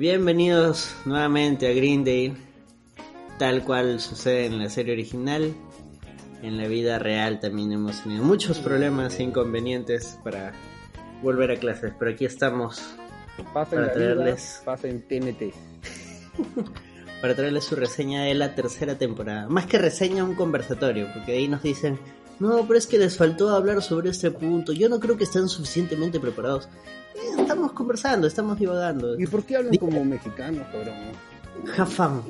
Bienvenidos nuevamente a Green Day, tal cual sucede en la serie original. En la vida real también hemos tenido muchos problemas e inconvenientes para volver a clases, pero aquí estamos Pasa para traerles pasa en TNT. para traerles su reseña de la tercera temporada. Más que reseña, un conversatorio, porque ahí nos dicen, no, pero es que les faltó hablar sobre este punto, yo no creo que estén suficientemente preparados. Eh, estamos conversando, estamos divagando. ¿Y por qué hablan como mexicanos, cabrón? Jafam.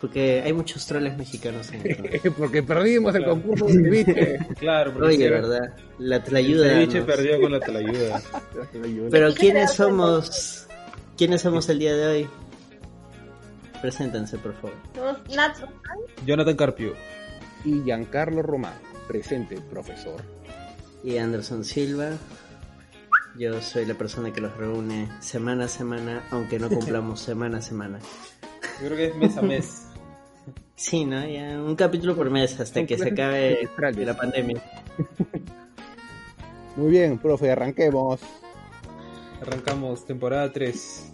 Porque hay muchos troles mexicanos en el Porque perdimos el concurso de ceviche. Claro, porque Oye, verdad, la el tlayuda. ceviche nos- perdió con la telayuda. Pero ¿quiénes somos? ¿Quiénes somos el día de hoy? Preséntense, por favor. Jonathan Carpio. Y Giancarlo Román, presente, profesor. Y Anderson Silva. Yo soy la persona que los reúne semana a semana, aunque no cumplamos semana a semana. Yo creo que es mes a mes. Sí, ¿no? Ya un capítulo por mes hasta que se acabe la pandemia. Muy bien, profe, arranquemos. Arrancamos temporada 3.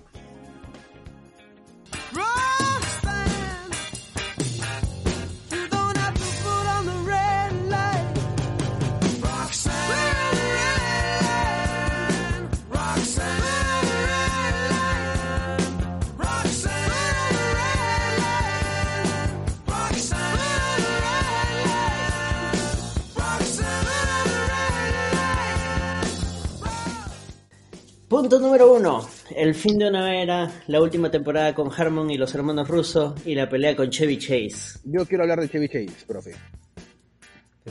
Punto número uno. El fin de una era, la última temporada con Harmon y los hermanos Russo y la pelea con Chevy Chase. Yo quiero hablar de Chevy Chase, profe.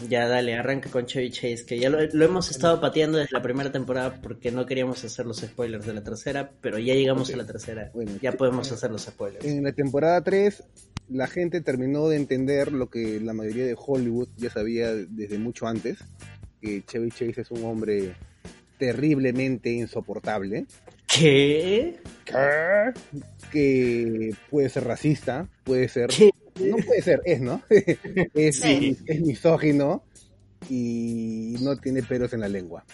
Ya dale, arranca con Chevy Chase, que ya lo, lo hemos estado pateando desde la primera temporada porque no queríamos hacer los spoilers de la tercera, pero ya llegamos a la tercera. Bueno, ya podemos hacer los spoilers. En la temporada 3, la gente terminó de entender lo que la mayoría de Hollywood ya sabía desde mucho antes, que Chevy Chase es un hombre terriblemente insoportable, ¿Qué? que puede ser racista, puede ser... ¿Qué? No puede ser, es, ¿no? es, Sí. es misógino y no tiene pelos en la lengua.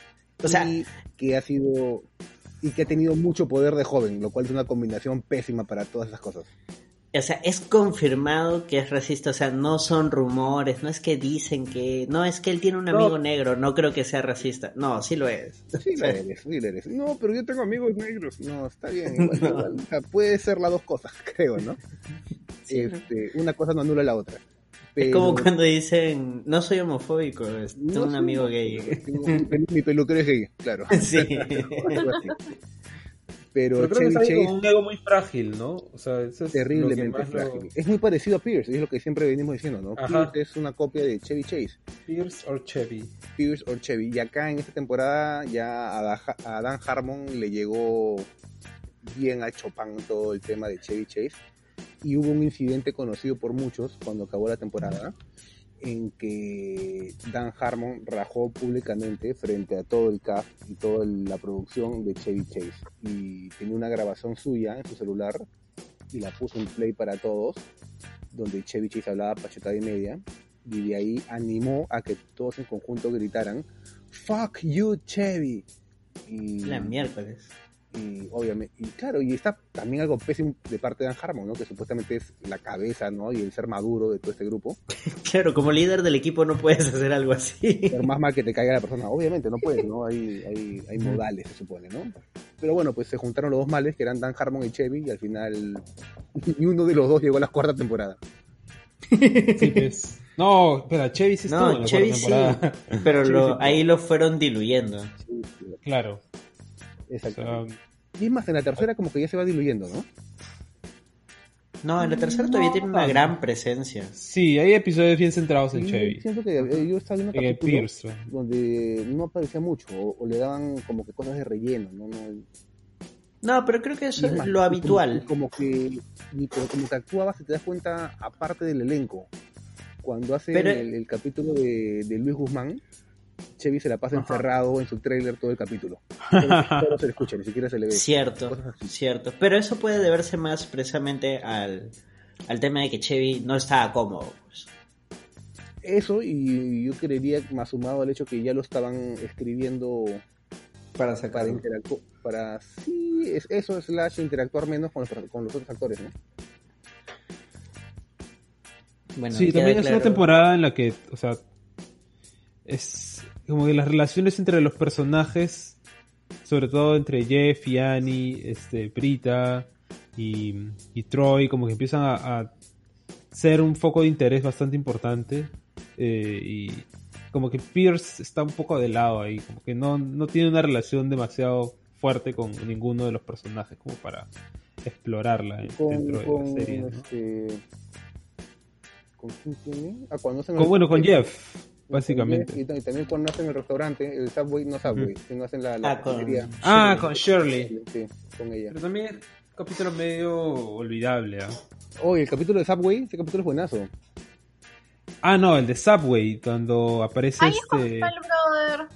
O sea, y que ha sido y que ha tenido mucho poder de joven, lo cual es una combinación pésima para todas esas cosas. O sea, es confirmado que es racista, o sea, no son rumores, no es que dicen que, no es que él tiene un No. amigo negro, no creo que sea racista. No, sí lo es. Sí lo eres, sí lo eres. No, pero yo tengo amigos negros. No, está bien. Igual, igual. O sea, puede ser las dos cosas, creo, ¿no? Este, una cosa no anula la otra. Es como cuando dicen, no soy homofóbico, es- tengo un amigo gay. Mi peluquero es gay, claro. Sí. Pero, Pero creo que Chevy alguien Chase con un ego muy frágil, ¿no? O sea, eso es que terriblemente más lo- frágil. Es muy parecido a Pierce, es lo que siempre venimos diciendo, ¿no? Ajá. Pierce es una copia de Chevy Chase. Pierce or Chevy. Pierce o Chevy. Y acá en esta temporada ya a Da- a Dan Harmon le llegó bien a Chopin todo el tema de Chevy Chase. Y hubo un incidente conocido por muchos cuando acabó la temporada en que Dan Harmon rajó públicamente frente a todo el cast y toda la producción de Chevy Chase. Y tenía una grabación suya en su celular y la puso en play para todos, donde Chevy Chase hablaba pachetada y media y de ahí animó a que todos en conjunto gritaran Fuck you Chevy y, La miércoles. Y obviamente y claro y está también algo pésimo de parte de Dan Harmon ¿no? que supuestamente es la cabeza ¿no? y el ser maduro de todo este grupo Claro, como líder del equipo no puedes hacer algo así. por más mal que te caiga la persona obviamente no puedes ¿no? hay, hay, hay modales se supone ¿no? pero bueno pues se juntaron los dos males que eran Dan Harmon y Chevy y al final ni uno de los dos llegó a la cuarta temporada Sí, pues. No, espera, Chevy sí estuvo en No, la Chevy cuarta sí, temporada. pero lo- sí. ahí lo fueron diluyendo. Sí, sí, Claro. O sea, y es más en la tercera como que ya se va diluyendo ¿no? No, en la tercera todavía tiene una No. gran presencia. sí, hay episodios bien centrados en Chevy. Siento que eh, yo estaba viendo En el capítulos Pierce. donde no aparecía mucho o, o le daban como que cosas de relleno, ¿no? no No, pero creo que eso es más, lo habitual. Como, como que pero como que actuaba, si te das cuenta, aparte del elenco. Cuando hace Pero- el, el capítulo de, de Luis Guzmán, Chevy se la pasa Ajá. encerrado en su trailer todo el capítulo. Pero no se le escucha, ni siquiera se le ve. Cierto, cierto. Pero eso puede deberse más precisamente al, al tema de que Chevy no estaba cómodo. pues. Eso, y yo creería más sumado al hecho que ya lo estaban escribiendo Para para interactuar. para sí, es eso, slash interactuar menos con los, con los otros actores, ¿no? Bueno, sí, también es una temporada en la que, o sea, es como que las relaciones entre los personajes, sobre todo entre Jeff y Annie, este, Prita y, y Troy, como que empiezan a, a ser un foco de interés bastante importante. eh, y como que Pierce está un poco de lado ahí, como que no, no tiene una relación demasiado fuerte con ninguno de los personajes como para explorarla Con, dentro de la serie. ¿no? este, ¿Con quién tiene? Ah, cuando hacen Con- bueno, con Jeff, básicamente. Y, ta- y también cuando hacen el restaurante, el Subway, no Subway, sino hacen la, la Ah, con-. Ah, con Shirley. Sí, con ella. Pero también es un capítulo medio olvidable. ¿ah? Oye, el capítulo de Subway, ese capítulo es buenazo. Ah, no, el de Subway, cuando aparece Ay, es este. Spell Brother.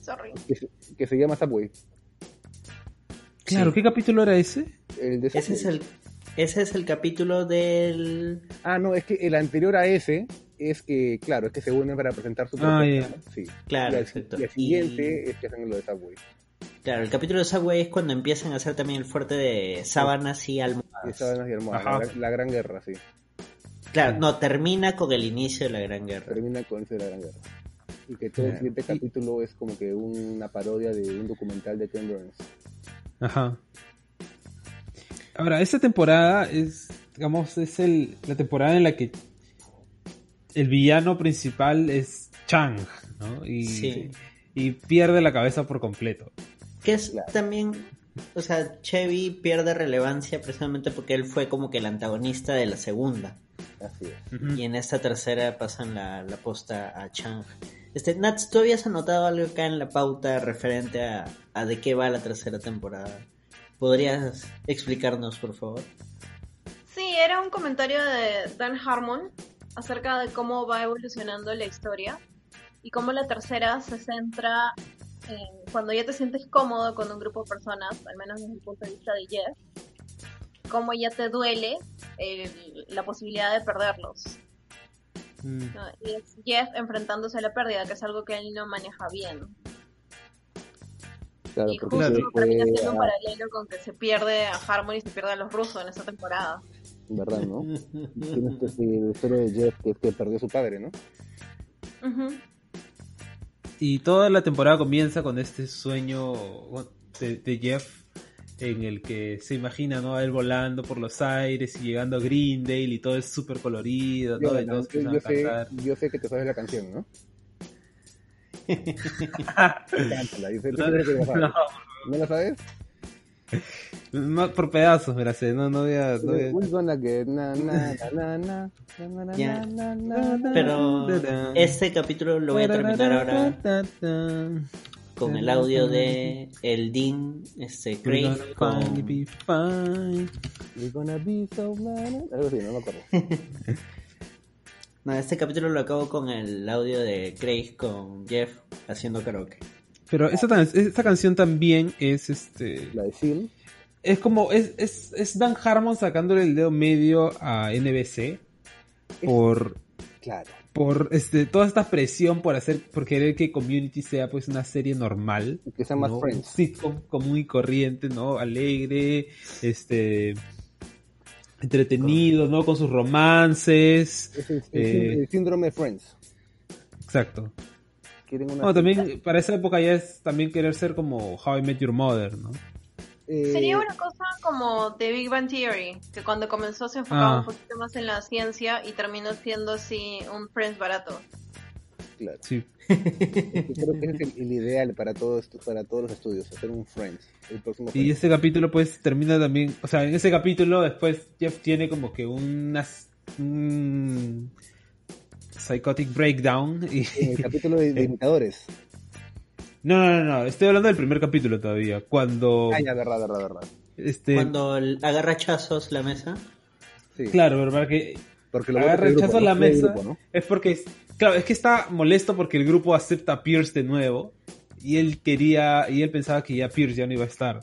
Sorry. Que se, que se llama Subway. Claro, Sí. ¿qué capítulo era ese? El de Ese Subway. es el, ese es el capítulo del... Ah, no, es que el anterior a ese es que, claro, es que se unen para presentar su Ah, propuesta, ya. ¿no? Sí. Claro, y, al, exacto. y al siguiente es que hacen lo de Subway. Claro, el capítulo de Subway es cuando empiezan a hacer también el fuerte de sábanas y almohadas. sábanas y almohadas, Ajá. la, gran- la gran guerra, sí. Claro, no, termina con el inicio de la Gran Guerra. Termina con ese de la gran guerra. Y que todo el siguiente capítulo es como que una parodia de un documental de Ken Burns. Ajá. Ahora, esta temporada es, digamos, es el, la temporada en la que el villano principal es Chang, ¿no? Y, Sí. y pierde la cabeza por completo. Que es Claro. también, o sea, Chevy pierde relevancia precisamente porque él fue como que el antagonista de la segunda. Así es. Y en esta tercera pasan la, la posta a Chang. Este, Nats, ¿tú habías anotado algo acá en la pauta referente a, a de qué va la tercera temporada? ¿Podrías explicarnos, por favor? Sí, era un comentario de Dan Harmon acerca de cómo va evolucionando la historia y cómo la tercera se centra en cuando ya te sientes cómodo con un grupo de personas, al menos desde el punto de vista de Jeff, cómo ya te duele el- la posibilidad de perderlos. Mm. ¿no? Y es Jeff enfrentándose a la pérdida, que es algo que él no maneja bien. Claro, y porque justo termina siendo un paralelo con que se pierde a Harmon y se pierde a los rusos en esta temporada. ¿Verdad, no? Tienes que seguir la historia de Jeff, que es que perdió a su padre, ¿no? Ujú. Y toda la temporada comienza con este sueño de, de Jeff en el que se imagina ¿no? a él volando por los aires y llegando a Greendale y todo es súper colorido, ¿no? Yo, Y todos yo- yo sé, cantar. yo sé que te sabes la canción, ¿no? Cántala, yo sé- la sabes. No, ¿No la sabes? No, por pedazos, sé, no, no voy a... no voy. Pero este capítulo lo voy a terminar ahora con el audio de el Dean este, Craig con, finally be fine. We're gonna be so glad. Algo así, no me acuerdo. No, este capítulo lo acabo con el audio de Craig con Jeff haciendo karaoke. Pero esta, tan- esta canción también es este La de Seal. es como es, es, es Dan Harmon sacándole el dedo medio a NBC por Claro. por este toda esta presión por hacer por querer que Community sea pues una serie normal Y que sean más ¿no? friends. Sitcom común y corriente no alegre este entretenido no con sus romances Es el, el Eh. el síndrome de Friends. exacto Quieren una. no también para esa época ya es también querer ser como How I Met Your Mother no Eh, Sería una cosa como The Big Bang Theory, que cuando comenzó se enfocaba Ah. un poquito más en la ciencia y terminó siendo así un Friends barato. Claro. sí Yo creo que ese es el, el ideal para todos, para todos los estudios, hacer un Friends. El próximo Y este capítulo pues termina también, o sea, en ese capítulo después Jeff tiene como que unas un psychotic breakdown y En el capítulo de, de Eh. imitadores. no, no, no, no, estoy hablando del primer capítulo todavía, cuando Ah, ya, verdad, verdad, verdad. este Cuando agarra chazos la mesa. Sí. claro, verdad que Porque lo agarra grupo, a la mesa grupo, ¿no? es porque claro, es que está molesto porque el grupo acepta a Pierce de nuevo y él quería y él pensaba que ya Pierce ya no iba a estar.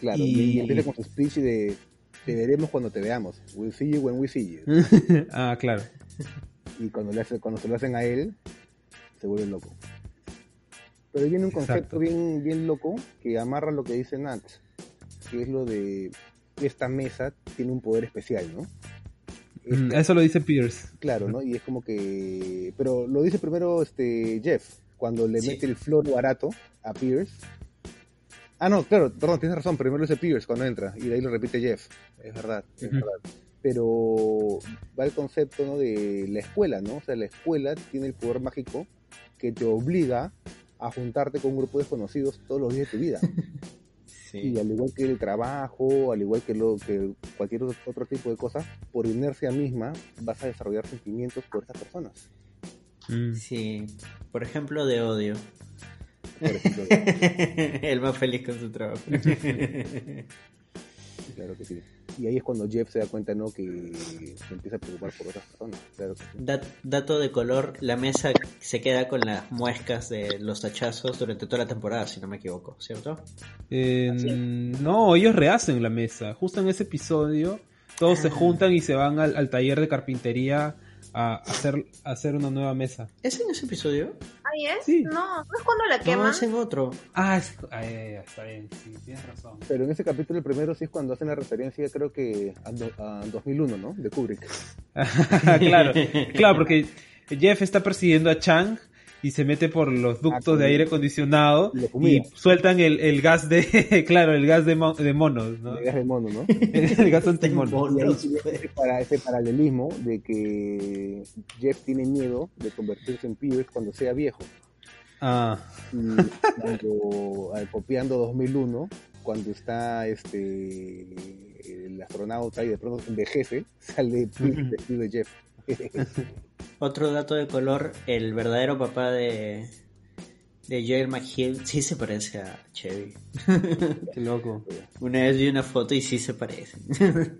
Claro, Y- y, y empieza con su speech de te veremos cuando te veamos. We'll see you when we see you. ah, claro. y cuando, le hace, cuando se lo hacen a él, se vuelve loco. Pero viene un concepto Exacto. bien, bien loco que amarra lo que dice Nat, que es lo de esta mesa tiene un poder especial, ¿no? Mm, Este- Eso lo dice Pierce. Claro, ¿no? Y es como que... Pero lo dice primero este Jeff, cuando le Sí. mete el flor barato a Pierce. Ah, no, claro, perdón, tienes razón, primero lo dice Pierce cuando entra, y de ahí lo repite Jeff, es verdad, es verdad. Pero va el concepto ¿no? de la escuela, ¿no? O sea, la escuela tiene el poder mágico que te obliga a juntarte con un grupo de desconocidos todos los días de tu vida. Sí. Y al igual que el trabajo, al igual que, lo, que cualquier otro, tipo de cosa, por inercia misma vas a desarrollar sentimientos por estas personas. Mm. Sí, por ejemplo, de odio. Por ejemplo, El más feliz con su trabajo. claro que sí. Y ahí es cuando Jeff se da cuenta, ¿no? Que se empieza a preocupar por otras personas. Claro que sí. Dat- dato de color, la mesa se queda con las muescas de los tachazos durante toda la temporada, si no me equivoco, ¿cierto? Eh, no, ellos rehacen la mesa. Justo en ese episodio, todos se Ah. juntan y se van al, al taller de carpintería a hacer, a hacer una nueva mesa. ¿Es en ese episodio? Ahí es. Sí. No, no es cuando la No, queman. es en otro. Ah, es- ah, ya, ya, está bien, sí, tienes razón. Pero en ese capítulo, el primero sí es cuando hacen la referencia, creo que a, do- a 2001, ¿no? De Kubrick. claro, claro, porque Jeff está persiguiendo a Chang y se mete por los ductos Ah, de aire acondicionado y sueltan el, el gas de, claro, el gas de, mo- de monos, ¿no? De gas de mono, ¿no? el gas antimono. Y ahí pues. ese, para, ese paralelismo de que Jeff tiene miedo de convertirse en Pierce cuando sea viejo. Ah, Y cuando, eh, copiando 2001, cuando está este el astronauta y de pronto envejece, sale Pierce vestido de Jeff. Otro dato de color, el verdadero papá de, de Joel McHale sí se parece a Chevy. qué loco. Una vez vi una foto y sí se parece.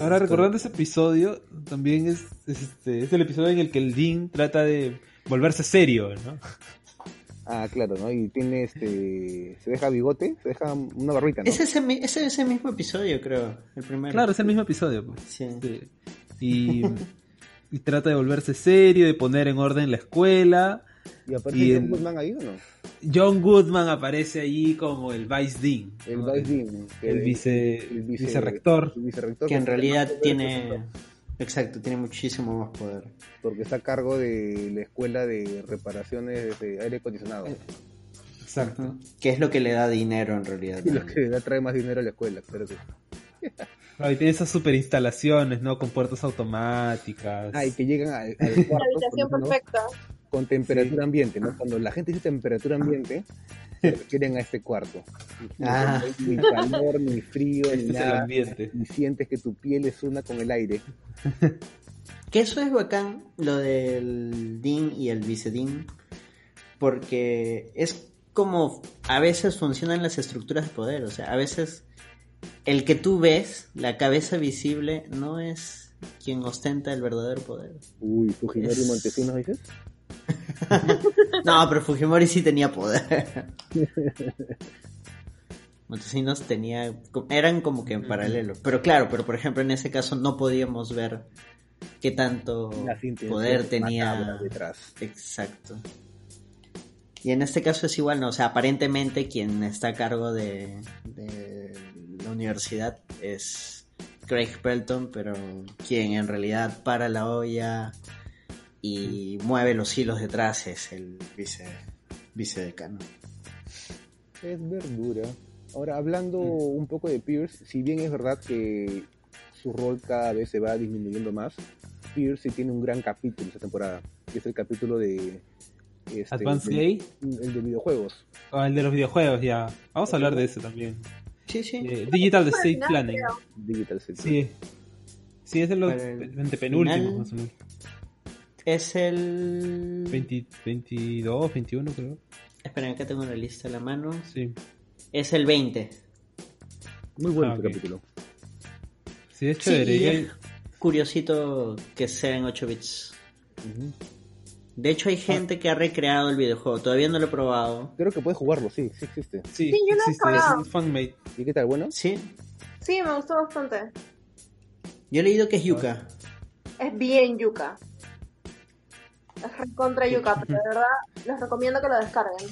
Ahora recordando ese episodio, también es, es este, es el episodio en el que el Dean trata de volverse serio, ¿no? Ah, claro, ¿no? Y tiene este. Se deja bigote, se deja una barbita, ¿no? Es ese, es ese mismo episodio, creo. El primero. Claro, es el mismo episodio, pues. Sí. Sí. Y, y trata de volverse serio, de poner en orden la escuela. Y aparece y John el- Goodman ahí, ¿o no? John Goodman aparece allí como el Vice Dean. El ¿no? Vice Dean. que- el vice, el vice- vicerrector. el vicerrector Que en realidad tiene. Exacto, tiene muchísimo más poder. Porque está a cargo de la escuela de reparaciones de aire acondicionado. Exacto. Que es lo que le da dinero en realidad. Y lo que le da trae más dinero a la escuela, claro que sí. Claro, y tiene esas super instalaciones, ¿no? Con puertas automáticas. Ah, y que llegan al, al La cuarto habitación con, ¿no? perfecta. Con temperatura ambiente, ¿no? Cuando la gente dice temperatura ambiente, se refieren a este cuarto. Ah. Ni calor, ni frío, Este ni nada. Y sientes que tu piel es una con el aire. Que eso es bacán, lo del Dean y el vicedean, porque es como a veces funcionan las estructuras de poder, o sea, a veces el que tú ves, la cabeza visible, no es quien ostenta el verdadero poder. Uy, Fujimori Es- Montesinos, dices. No, pero Fujimori sí tenía poder. Montesinos tenía, eran como que en paralelo. Pero claro, pero por ejemplo en ese caso no podíamos ver qué tanto poder tenía. detrás. Exacto. Y en este caso es igual, ¿no? O sea, aparentemente quien está a cargo de, de la universidad es Craig Pelton, pero quien en realidad para la olla y mueve los hilos detrás es el vice, vicedecano. Es verdura. Ahora, hablando un poco de Pierce, si bien es verdad que su rol cada vez se va disminuyendo más, Pierce sí tiene un gran capítulo esta temporada, que es el capítulo de... este, Advanced de- Gay. El de videojuegos. O el de los videojuegos, ya. Vamos a hablar de ese también. Sí, sí. Eh, Digital final, Planning. Digital City. Sí. Sí, es de los Para el penúltimos, final- más o menos. Es el... 20 22, 21 creo. Esperen, acá tengo una lista a la mano. Sí. Es el 20. Muy bueno Ah, este ok. capítulo. Sí, es Sí, chévere. Y es curiosito que sea en 8 bits. Ujú. De hecho, hay gente que ha recreado el videojuego. Todavía no lo he probado. Creo que puedes jugarlo, sí, sí existe. Sí, Sí, yo lo he existe, jugado. es un fanmade. ¿Y qué tal? ¿Bueno? Sí. Sí, me gustó bastante. Yo he leído que es Yuka. Es bien yuca. Es recontra Yucapi, de verdad. Les recomiendo que lo descarguen.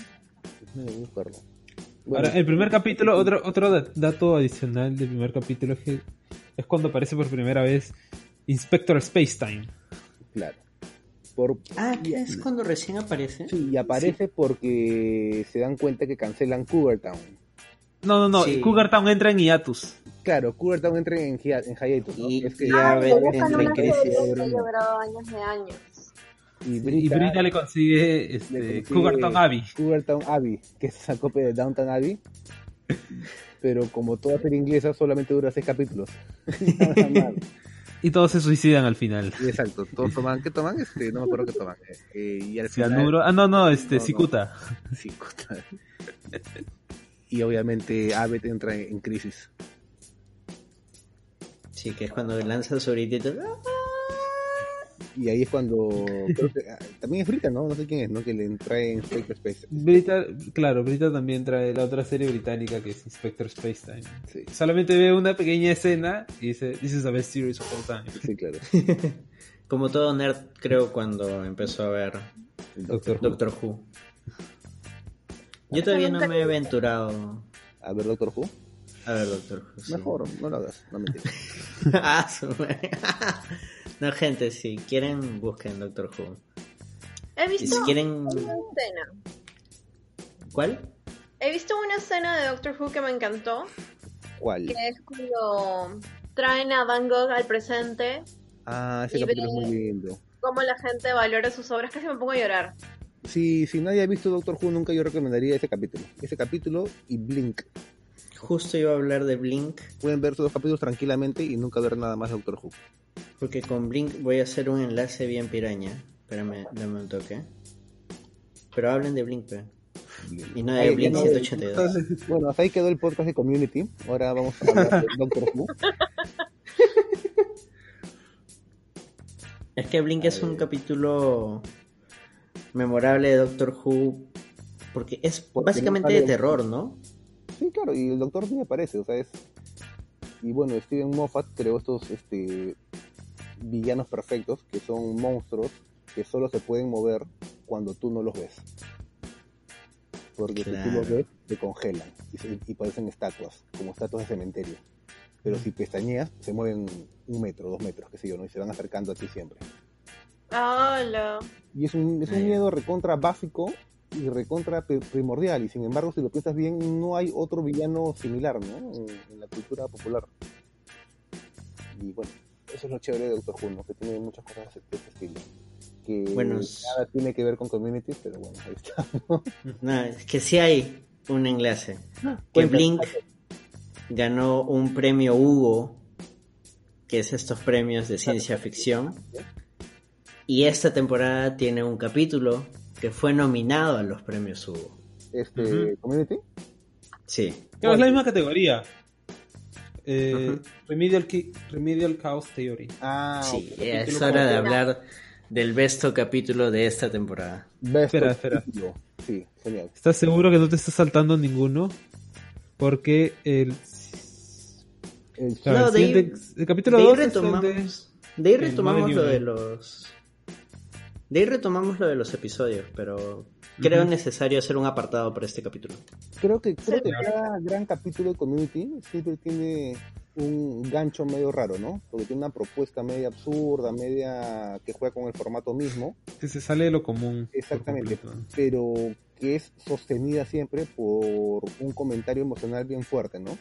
No, no me acuerdo. Ahora, el primer capítulo, otro, otro da- dato adicional del primer capítulo es que es cuando aparece por primera vez Inspector Spacetime. claro. Por, Ah, ¿qué es cuando recién aparece? sí, y aparece porque se dan cuenta que cancelan Cougar Town. No, no, no, Sí. Cougar Town entra en hiatus. Claro, Cougar Town entra en, hi- en hiatus, ¿no? Y- es que ya a ver, que entra en crisis. años de años. Y Y Brita, le consigue, le este, consigue Cougar Town Abbey. Cougar Town Abbey, que es esa copia de Downtown Abbey. Pero como toda serie inglesa, solamente dura seis capítulos. Nada. Y todos se suicidan al final. Sí, Exacto, todos toman, ¿qué toman? Este, no me acuerdo qué toman. Eh, eh, y al final. Ah, no, no, este, No, no. Cicuta. Sí, puta. y obviamente Abbott entra en, en crisis. Sí, que es cuando lanza su gritito. Y ahí es cuando. creo que, ah, también es Brita, ¿no? No sé quién es, ¿no? Que le trae en Space Space. Brita, claro, Brita también trae la otra serie británica que es Inspector Spacetime. Sí, Solamente ve una pequeña escena y dice, This is the best series of all time. sí, claro. Como todo nerd, creo, cuando empezó a ver Doctor Who. Doctor Who. Yo todavía no me he aventurado A ver, Doctor Who. a ver Doctor Who. sí. Mejor, no lo hagas, no me Ah. No, gente, si quieren, busquen Doctor Who. He Y si visto quieren. una escena. ¿Cuál? He visto una escena de Doctor Who que me encantó, ¿Cuál? que es cuando traen a Van Gogh al presente, Ah, ese capítulo es muy lindo. cómo la gente valora sus obras, casi me pongo a llorar. Sí, si nadie ha visto Doctor Who, nunca yo recomendaría ese capítulo. Ese capítulo y Blink. Justo iba a hablar de Blink, Pueden ver esos dos capítulos tranquilamente y nunca ver nada más de Doctor Who. Porque con Blink voy a hacer un enlace bien piraña. Espérame, dame un toque. Pero hablen de Blink, pe. Blink. Y no de Blink ya no- 182. Bueno, hasta ahí quedó el podcast de Community. Ahora vamos a hablar de Doctor Who. Es que Blink es un capítulo memorable de Doctor Who, porque es Porque básicamente de terror, ¿no? Sí, claro, y el Doctor sí aparece, o sea, es... Y bueno, Steven Moffat creó estos este, villanos perfectos, que son monstruos que solo se pueden mover cuando tú no los ves. Porque si tú Claro. los ves, te congelan y, se- y parecen estatuas, como estatuas de cementerio. Pero si pestañeas, se mueven un metro, dos metros, qué sé yo, ¿no? Y se van acercando a ti siempre. ¡Hala! Y es un, es un miedo recontra básico y recontra pri- primordial. Y sin embargo, si lo piensas bien, no hay otro villano similar, ¿no? En, en la cultura popular. Y bueno, eso es lo chévere de Doctor Who. Que tiene muchas cosas de este estilo. Que Bueno, nada tiene que ver con Community, pero bueno, ahí está. No, es que sí hay un enlace. Que Cuenta. Blink ganó un premio Hugo, que es estos premios de ciencia ficción. Y esta temporada tiene un capítulo que fue nominado a los premios Hugo. Este. Community. Sí. Claro, es la misma categoría. Eh. Remedial, Remedial Chaos Theory. Ah, Sí, ok. es hora de hablar del besto capítulo de esta temporada. Best Espera, espera. Sí, genial. ¿Estás seguro que no te estás saltando ninguno? Porque el, El- No, de el capítulo de ahí 2 es el de- retomamos, de ahí retomamos lo de los de ahí retomamos lo de los episodios, pero creo necesario hacer un apartado para este capítulo. Creo que, creo Sí. que cada gran capítulo de Community siempre tiene un gancho medio raro, ¿no? Porque tiene una propuesta media absurda, media que juega con el formato mismo, que se sale de lo común. Exactamente. pero que es sostenida siempre por un comentario emocional bien fuerte, ¿no?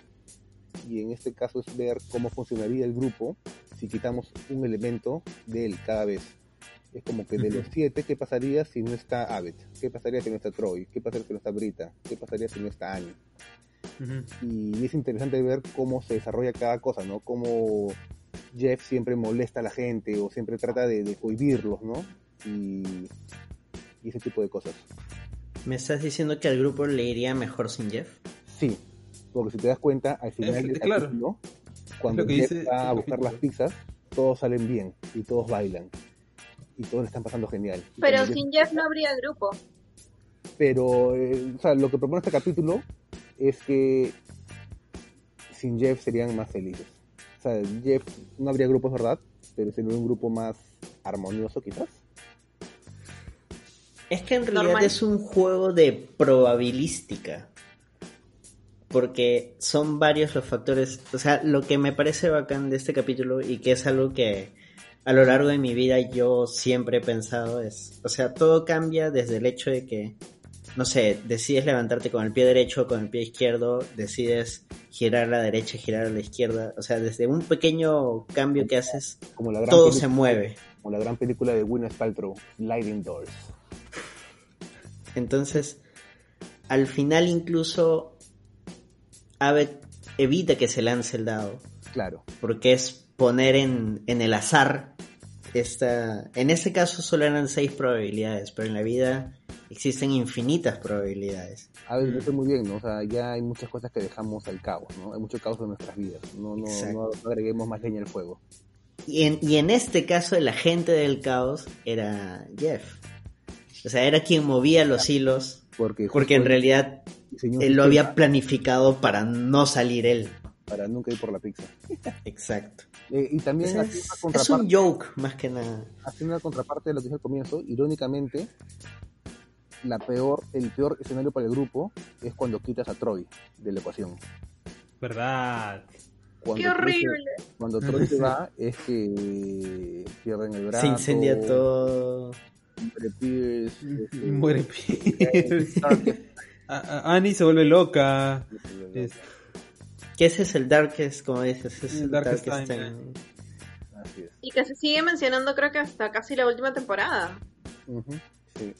Y en este caso es ver cómo funcionaría el grupo si quitamos un elemento de él cada vez. Es como que de los siete, ¿qué pasaría si no está Abbott? ¿Qué pasaría si no está Troy? ¿Qué pasaría si no está Brita? ¿Qué pasaría si no está Annie? Y es interesante ver cómo se desarrolla cada cosa, ¿no? Cómo Jeff siempre molesta a la gente o siempre trata de, de cohibirlos, ¿no? Y, y ese tipo de cosas. ¿Me estás diciendo que al grupo le iría mejor sin Jeff? Sí, porque si te das cuenta, al final del claro. cuando Jeff dice va a buscar las pizzas, todos salen bien y todos bailan. Y todos le están pasando genial. Pero sin Jeff no habría grupo. Pero, eh, o sea, lo que propone este capítulo es que sin Jeff serían más felices. O sea, Jeff no habría grupos, ¿verdad? Pero sería un grupo más armonioso, quizás. Es que en realidad Normal. es un juego de probabilística. Porque son varios los factores. O sea, lo que me parece bacán de este capítulo y que es algo que a lo largo de mi vida yo siempre he pensado es. O sea, todo cambia desde el hecho de que, no sé, decides levantarte con el pie derecho o con el pie izquierdo, decides girar a la derecha, girar a la izquierda. O sea, desde un pequeño cambio que haces, Como la gran todo se mueve. Como la gran película de Gwyneth Paltrow, Sliding Doors. Entonces, al final incluso Abed evita que se lance el dado, Claro. porque es poner en, en el azar esta... En este caso solo eran seis probabilidades, pero en la vida existen infinitas probabilidades. A ver, lo dice muy bien, ¿no? O sea, ya hay muchas cosas que dejamos al caos, ¿no? Hay mucho caos en nuestras vidas. No, no, no, no agreguemos más leña al fuego. Y en, y en este caso el agente del caos era Jeff. O sea, era quien movía los hilos, Porque, porque en realidad él lo había planificado para no salir él. Para nunca ir por la pizza. Exacto. Eh, y también Es, hace una, es contraparte, un joke, más que nada. hace una contraparte de lo que dije al comienzo. Irónicamente, la peor, el peor escenario para el grupo es cuando quitas a Troy de la ecuación. ¿Verdad? Cuando ¡Qué Troy se- horrible! cuando Troy se va, es que pierden el brazo. Se incendia todo. muere Pierce, este, Muere Pierce. A- a- Annie se vuelve loca. Es- Que ese es el Darkest, como dices, es El el Darkest Darkest, Time, Time. Así es. Y que se sigue mencionando creo que hasta casi la última temporada. Sí.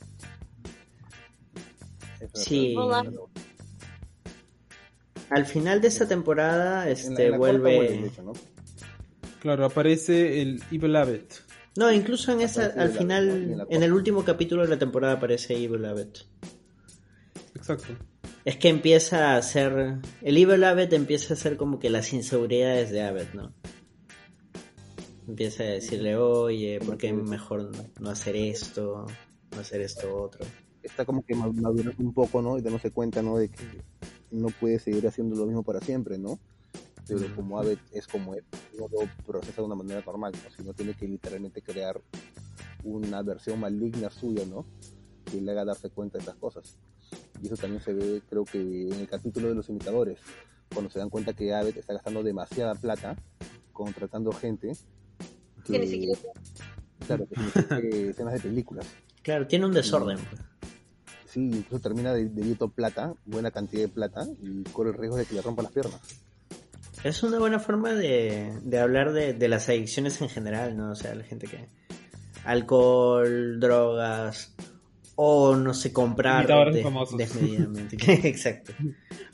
Sí. Hola. Al final de esta temporada, En la- este, en la cuarta vuelve... Claro, aparece el Evil Abbott. No, incluso en esa, al final, en en el último capítulo de la temporada aparece Evil Abbott. Exacto. Es que empieza a hacer... El Evil Abbott empieza a hacer como que las inseguridades de Abbott, ¿no? Empieza a decirle, oye, ¿por qué mejor no, hacer esto? No hacer esto otro. Está como que ma- madurando un poco, ¿no? Y dándose cuenta, ¿no? De que no puede seguir haciendo lo mismo para siempre, ¿no? Pero como Abbott es como él, no lo procesa de una manera normal, ¿no? Sino tiene que literalmente crear una versión maligna suya, ¿no? Que le haga darse cuenta de estas cosas. Y eso también se ve, creo que en el capítulo de los imitadores, cuando se dan cuenta que Abbott está gastando demasiada plata contratando gente. Que ni siquiera Claro, que escenas de películas. Claro, tiene un desorden. Sí, incluso termina de, debiendo plata, buena cantidad de plata, y corre el riesgo de que le rompa las piernas. Es una buena forma de, de hablar de, de las adicciones en general, ¿no? O sea, la gente que... Alcohol, drogas, o no sé, comprar Imitadores des- famosos. desmedidamente. Exacto.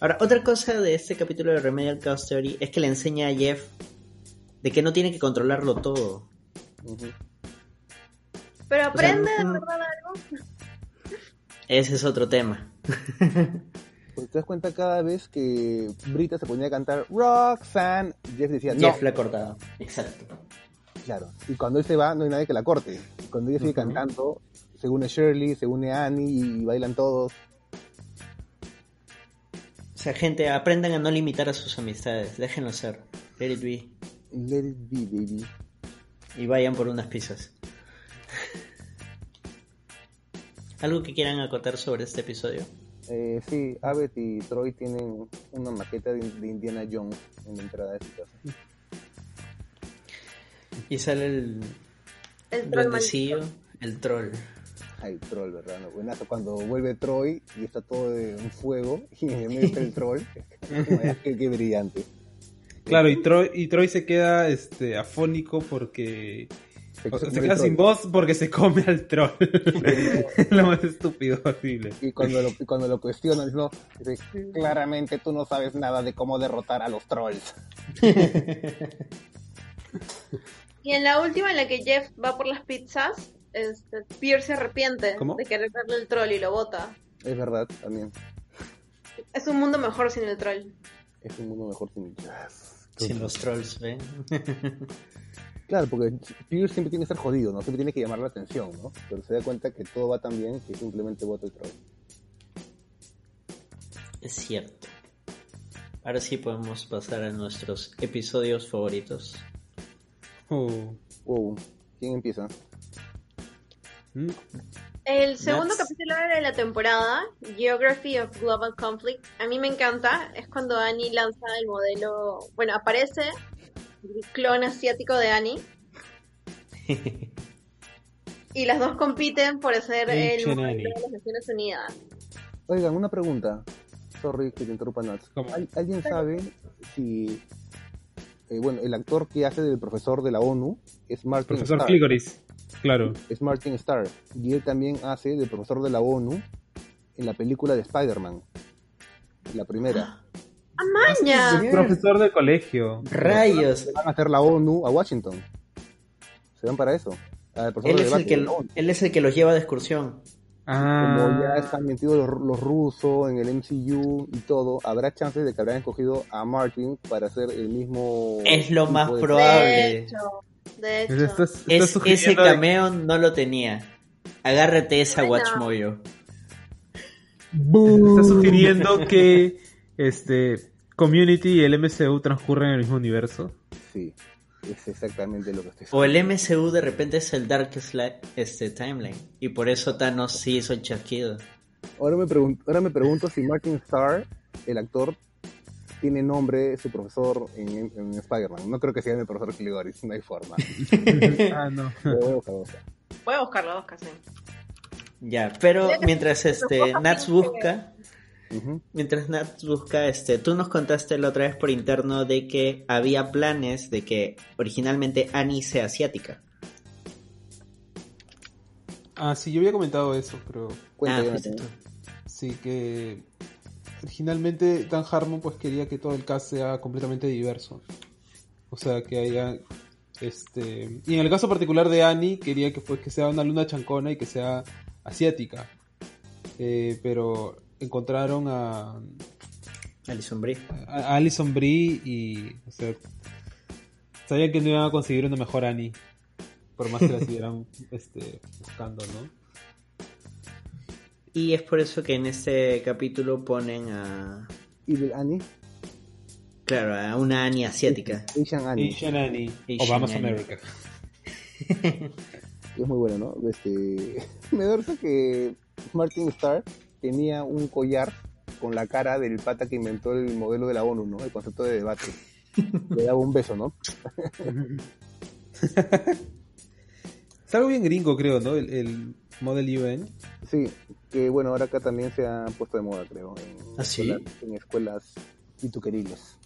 Ahora, otra cosa de este capítulo de Remedial Chaos Theory es que le enseña a Jeff de que no tiene que controlarlo todo. Pero sea, aprende de no- verdad algo. Ese es otro tema. Pues te das cuenta cada vez que Brita se ponía a cantar Roxanne, Jeff decía, no, Jeff la ha cortado. Exacto. claro. Y cuando él se va, no hay nadie que la corte. Y cuando ella sigue cantando, se une Shirley, se une Annie y bailan todos. O sea, gente, aprendan a no limitar a sus amistades. Déjenlo ser. Let it be. Let it be, baby. Y vayan por unas pizzas. ¿Algo que quieran acotar sobre este episodio? Eh, sí, Abbott y Troy tienen una maqueta de, de Indiana Jones en la entrada de su casa. Y sale el El troll duendecillo, el troll. Ay, troll, ¿verdad? No, buenazo. Cuando vuelve Troy y está todo en fuego y en el medio está el troll. qué, qué brillante. Claro, y Troy, y Troy se queda este, afónico porque... Se, o sea, se se come queda el sin voz porque se come al troll. Lo más estúpido posible. Y cuando lo, cuando lo cuestionan, no, dice, claramente tú no sabes nada de cómo derrotar a los trolls. Y en la última, en la que Jeff va por las pizzas, este, Pierce se arrepiente ¿Cómo? de querer darle el troll y lo bota. Es verdad, también. Es un mundo mejor sin el troll. Es un mundo mejor sin Sin los trolls, ¿ven? Claro, porque Pierce siempre tiene que estar jodido, ¿no? Siempre tiene que llamar la atención, ¿no? Pero se da cuenta que todo va tan bien que simplemente vota el troll. Es cierto. Ahora sí podemos pasar a nuestros episodios favoritos. Oh. Wow, ¿quién empieza? Mm. El segundo capítulo de la temporada, Geography of Global Conflict, a mí me encanta. Es cuando Annie lanza el modelo. Bueno, aparece el clon asiático de Annie. Y las dos compiten por ser el modelo Annie. de las Naciones Unidas. Oigan, una pregunta. Sorry que te interrumpa, Nats. ¿Al- ¿Alguien sabe si... eh, bueno, el actor que hace del profesor de la ONU es Martin Profesor Starr. Cligoris. Claro. Es Martin Starr. Y él también hace del profesor de la ONU en la película de Spider-Man. La primera. ¡Amaña! Yes. Profesor de colegio. Rayos. Van a hacer la ONU a Washington. Se van para eso. Ah, Él de es, el que, de él es el que los lleva de excursión. Ah, como ya están metidos los, los rusos en el MCU y todo, habrá chances de que habrán escogido a Martin para hacer el mismo. Es lo más de- probable. De hecho, de hecho. Estás- estás Es, ese de- cameo no lo tenía. Agárrate esa Bueno. Watchmoyo. Está sugiriendo que este Community y el MCU transcurren en el mismo universo. Sí, es exactamente lo que estoy O el MCU de repente es el Darkest este, Timeline. Y por eso Thanos sí hizo el chasquido. Ahora me, ahora me pregunto si Martin Starr, el actor, tiene nombre su profesor en, en Spider-Man. No creo que sea el profesor Cligoris, no hay forma. ah, no. Pero voy a buscar otra. Voy a buscarlo, Oscar, sí. Ya, pero mientras este Nats busca, mientras Nats busca, este, tú nos contaste la otra vez por interno de que había planes de que originalmente Annie sea asiática. Ah, sí, yo había comentado eso, pero Cuenta, ah, sí que originalmente Dan Harmon pues quería que todo el cast sea completamente diverso. O sea, que haya este y en el caso particular de Annie quería que pues que sea una luna chancona y que sea asiática. Eh, pero encontraron a, Alison Brie. a Alison Brie y o sea, sabían que no iban a conseguir una mejor Annie por más que la siguieran este, buscando, ¿no? Y es por eso que en este capítulo ponen a. ¿Y de Annie? Claro, a una Annie asiática. Asian Annie. Asian Annie. Asian o Vamos Annie. America. Es muy bueno, ¿no? Este, me da que Martin Starr tenía un collar con la cara del pata que inventó el modelo de la ONU, ¿no? El concepto de debate. Le daba un beso, ¿no? Es algo bien gringo, creo, ¿no? El, el Model UN. Sí, que bueno, ahora acá también se ha puesto de moda, creo. En ¿Ah, sí? escuelas, en escuelas pituqueriles.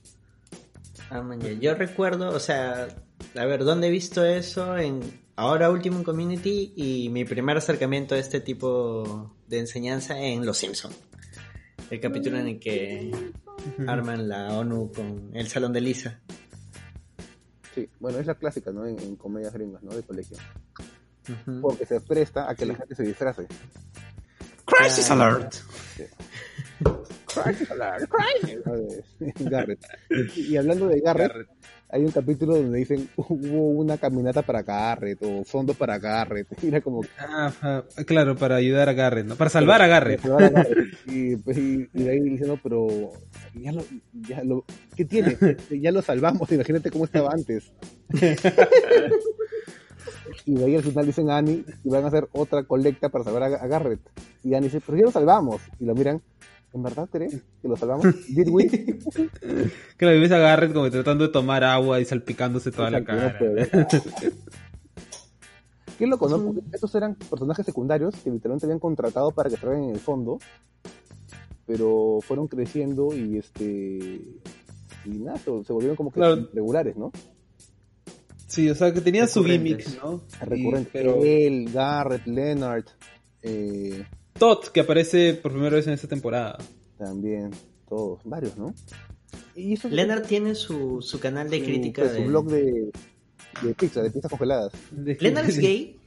Ah, man, ya. Yo recuerdo, o sea, a ver, ¿dónde he visto eso? En ahora último en Community y mi primer acercamiento a este tipo de enseñanza en Los Simpson. El capítulo en el que arman la ONU con el salón de Lisa. Sí, bueno, es la clásica, ¿no? En, en comedias gringas, ¿no? De colegio. Porque se presta a que la gente se disfrace. Crisis Ah. Alert. Crisis alert, crisis. y hablando de Garrett, hay un capítulo donde dicen hubo una caminata para Garrett o fondos para Garrett. Y era como ah, claro, para ayudar a Garrett, ¿no? Para salvar a Garrett. Para salvar a Garrett. Y, pues, y- y de ahí diciendo, pero ya lo, ya lo, ¿qué tiene? Ya lo salvamos, imagínate cómo estaba antes. Y de ahí al final dicen a Annie y van a hacer otra colecta para salvar a, a Garrett. Y Annie dice, pero ya lo salvamos. Y lo miran, ¿en verdad crees que lo salvamos? ¿Did we? Claro, y ves a Garrett como tratando de tomar agua y salpicándose toda la cara. Qué loco, ¿no? Porque estos eran personajes secundarios que literalmente habían contratado para que salgan en el fondo, pero fueron creciendo y este y nada, se volvieron como que Claro. regulares, ¿no? Sí, o sea, que tenían su gimmick, ¿no? Recurrentes. Y- pero Él, Garrett, Leonard, eh, Todd, que aparece por primera vez en esta temporada. también, todos, varios, ¿no? Y eso Leonard tiene su, su canal de su- crítica pues, de... su blog de, de pizza, de pizzas congeladas. De- ¿Leonard es gay?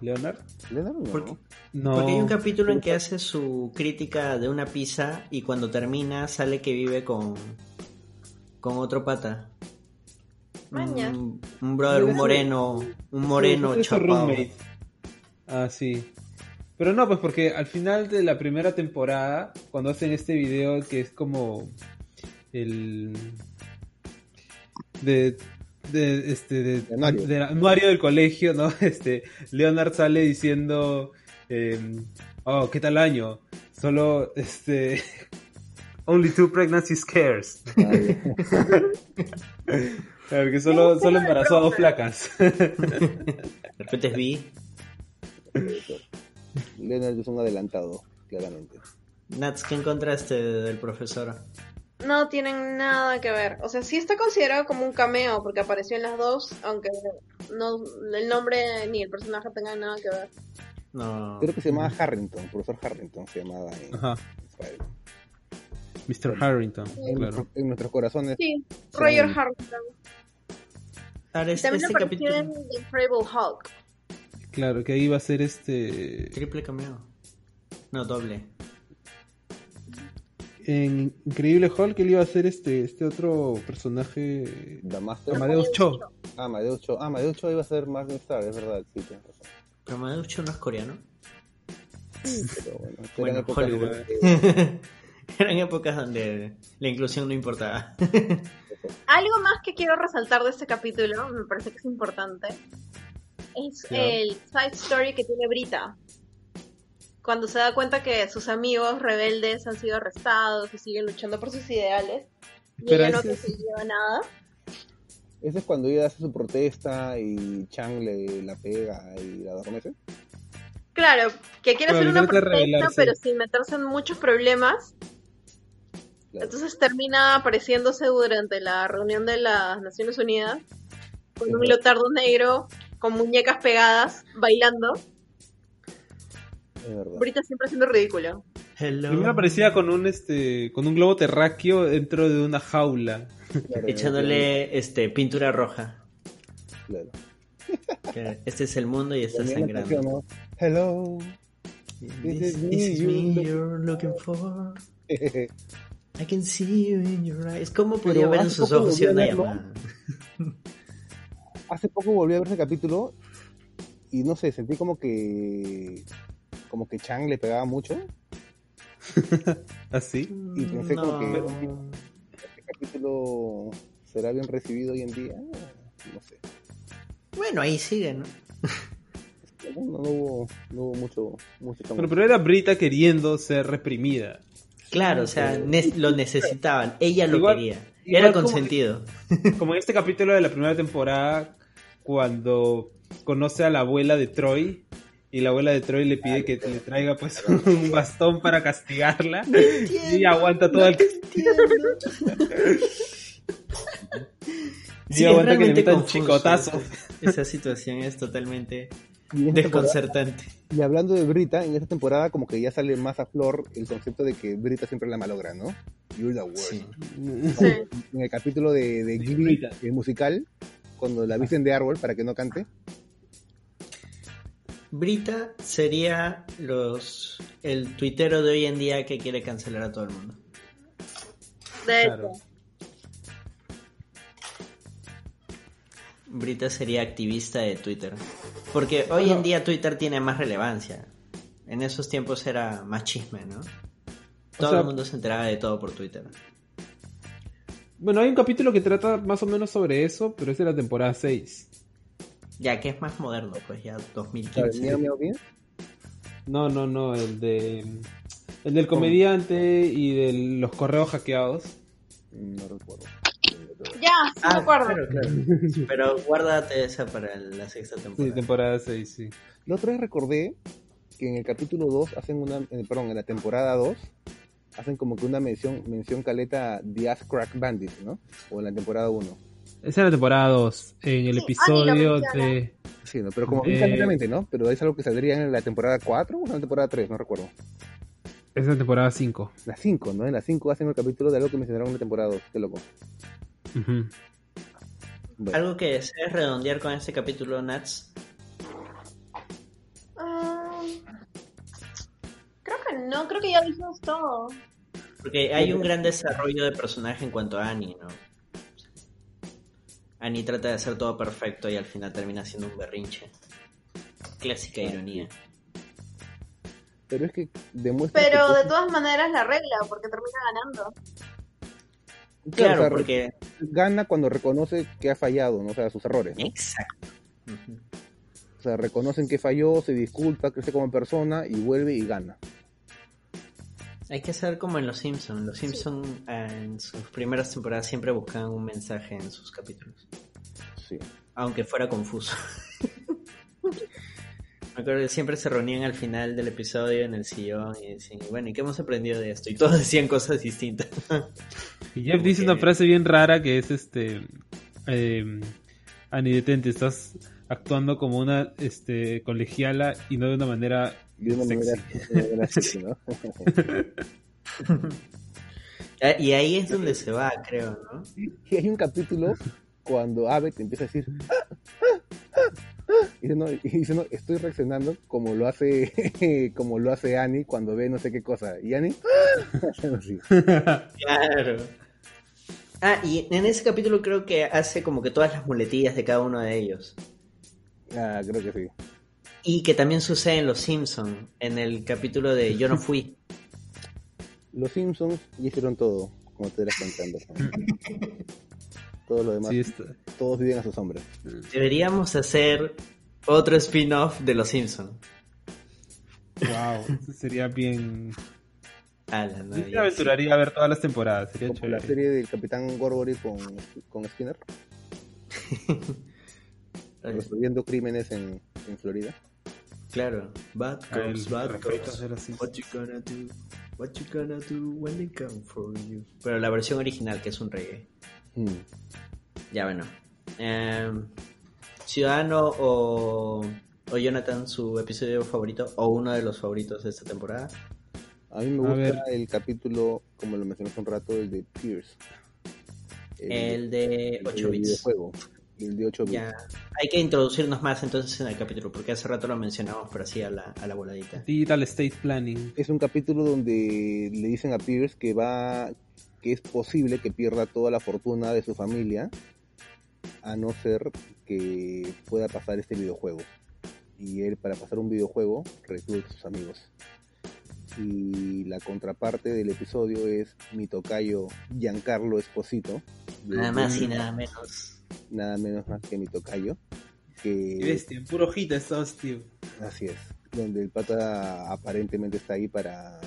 ¿Leonard? Leonard no. ¿Por qué? No. Porque hay un capítulo en que hace su crítica de una pizza y cuando termina sale que vive con, con otro pata. Maña. Un, un brother, un moreno, un moreno chapado. roommate. Ah, sí. Pero no, pues porque al final de la primera temporada, cuando hacen este video que es como el de de este de, Anuario. del anuario del colegio, ¿no? Este Leonard sale diciendo eh, oh, ¿qué tal año? Solo, este, only two pregnancy scares. Ay, Claro, que solo, solo embarazó a dos flacas. De repente es B. Leonard es un adelantado, claramente. Nats, ¿qué encontraste del profesor? No tienen nada que ver. O sea, sí está considerado como un cameo porque apareció en las dos, aunque no el nombre ni el personaje tengan nada que ver. No. Creo que se llamaba Harrington, profesor Harrington se llamaba en Ajá, Israel. Mr. Harrington, En, claro. en nuestros corazones. Sí, Roger Sí. Harrington. Ahora, es- También este apareció capítulo. en The Incredible Hulk. Claro, que ahí va a ser este... Triple cameo. No, doble. En Increíble Hulk, él iba a ser este, este otro personaje... The Master. Amadeus Cho. Ah, Amadeus Cho. Ah, Amadeus Cho iba a ser Martin Star, es verdad, sí, tienes razón. Pero Maducho no es coreano. Pero bueno, Bueno, épocas Hollywood. donde- Eran épocas donde la inclusión no importaba. Algo más que quiero resaltar de este capítulo, me parece que es importante, es el side story que tiene Brita. Cuando se da cuenta que sus amigos rebeldes han sido arrestados y siguen luchando por sus ideales, y Pero ella no es- consiguió nada. Ese es cuando ella hace su protesta y Chang le la pega y la adormece. Claro, que quiere hacer una protesta, pero sin meterse en muchos problemas. Claro. Entonces termina apareciéndose durante la reunión de las Naciones Unidas con un leotardo negro con muñecas pegadas, bailando. Es verdad. Brita siempre haciendo ridículo. Hello. Primero aparecía con un este con un globo terráqueo dentro de una jaula. Claro, Echándole este pintura roja. Claro. Este es el mundo y está sangrando. ¿no? Hello. This, this is me you're looking for. I can see you in your eyes. ¿Cómo podía Pero ver en sus ojos a una llamada? Hace poco volví a ver ese capítulo y no sé, sentí como que como que Chang le pegaba mucho. Así. Y pensé como que-. Este capítulo será bien recibido hoy en día. No sé. Bueno, ahí sigue, ¿no? No, no hubo, no hubo mucho, mucho Pero, pero era Brita queriendo ser reprimida. Claro, o sea, ne- lo necesitaban. Ella lo Igual- quería. igual Era como- consentido. Como en este capítulo de la primera temporada, cuando conoce a la abuela de Troy. Y la abuela de Troy le pide que le traiga pues un bastón para castigarla. Y ella aguanta todo el... Y Sí, es aguanta que le metan confuso. chicotazos. Esa, situación es totalmente Y, desconcertante. y hablando de Brita, en esta temporada como que ya sale más a flor el concepto de que Brita siempre la malogra, ¿no? You're the worst. Sí. Sí. En el capítulo de, de Glee, Brita. el musical, cuando la visten de árbol para que no cante, Brita sería los el tuitero de hoy en día que quiere cancelar a todo el mundo. De Claro. hecho. Brita sería activista de Twitter. Porque hoy en día Twitter tiene más relevancia. En esos tiempos era más chisme, ¿no? Todo sea- el mundo se enteraba de todo por Twitter. Bueno, hay un capítulo que trata más o menos sobre eso, pero es de la temporada 6. Ya que es más moderno, pues ya ¿sabes? 2015. Miau, miau, miau. No, no, no, el de... El del comediante y de los correos hackeados. No recuerdo. Ya, sí me acuerdo. Ah, claro, claro. Pero guárdate esa para la sexta Sí, temporada. temporada 6, sí. La otra vez recordé que en el capítulo 2 hacen una, eh, perdón, en la temporada 2 hacen como que una mención, mención caleta The Crack Bandit, ¿no? O en la temporada 1. Esa es la temporada 2, en el Sí, episodio de... Sí, ¿no? Pero como Eh. instantáneamente, ¿no? Pero es algo que saldría en la temporada 4 o en la temporada 3, no recuerdo. Es la temporada 5. La 5, ¿no? En la 5 hacen el capítulo de algo que mencionaron en la temporada 2. Qué loco. Ujú. Bueno, Algo que desees redondear con este capítulo, Nats. Ah, que no, creo que ya dijimos todo. Porque hay un gran desarrollo de personaje en cuanto a Annie, ¿no? Annie trata de hacer todo perfecto y al final termina siendo un berrinche. Clásica ironía. pero es que demuestra Pero que de todas maneras la regla, porque termina ganando. Claro, o sea, porque... gana cuando reconoce que ha fallado, ¿no? O sea, sus errores, ¿no? Exacto. Ujú. O sea, reconocen que falló, se disculpa, crece como persona y vuelve y gana. Hay que ser como en Los Simpsons. Los Simpsons en sus primeras temporadas siempre buscaban un mensaje en sus capítulos. Sí. Aunque fuera confuso. Me acuerdo que siempre se reunían al final del episodio en el sillón y decían, bueno, ¿y qué hemos aprendido de esto? Y todos decían cosas distintas. Y Jeff Como dice que- una frase bien rara que es este eh, Ani detente, estás actuando como una este colegiala y no de una manera de una sexy. manera, de una manera sexy, ¿no? Y ahí es donde se va, creo, ¿no? Y hay un capítulo cuando Abbott empieza a decir "Ah, ah, ah, ah", y dice, no, y dice, no, estoy reaccionando como lo hace como lo hace Annie cuando ve no sé qué cosa. Y Annie. Claro. Ah, y en ese capítulo creo que hace como que todas las muletillas de cada uno de ellos. Ah, creo que sí. Y que también sucede en Los Simpsons, en el capítulo de Yo no fui. Los Simpsons hicieron todo, como te eras contando. Todo lo demás, Sí, está. todos viven a su sombra. Deberíamos hacer otro spin-off de Los Simpsons. Wow, sería bien. Ala, no, Yo me aventuraría a ver todas las temporadas, sería Como la serie del Capitán Gorgory con, con Skinner, resolviendo crímenes en, en Florida. Claro. Bad cops, bad cops. What you gonna do? What you gonna do when they come for you? Pero la versión original, que es un reggae. Mm. Ya bueno. Em, Ciudadano o, o Jonathan, su episodio favorito o uno de los favoritos de esta temporada. A mí me gusta el capítulo, como lo mencioné hace un rato, el de Pierce. El de el 8 del bits. videojuego. El de 8 bits. Ya. Hay que introducirnos más entonces en el capítulo, porque hace rato lo mencionamos, pero así a la, a la voladita. Digital State Planning. Es un capítulo donde le dicen a Pierce que va, que es posible que pierda toda la fortuna de su familia, a no ser que pueda pasar este videojuego. Y él, para pasar un videojuego, recluta a sus amigos. Y la contraparte del episodio es mi tocayo Giancarlo Esposito. Nada más y nada menos. Nada menos más que mi tocayo. Que bestia, puro hojita estabas, tío. Así es. Donde el pata aparentemente está ahí para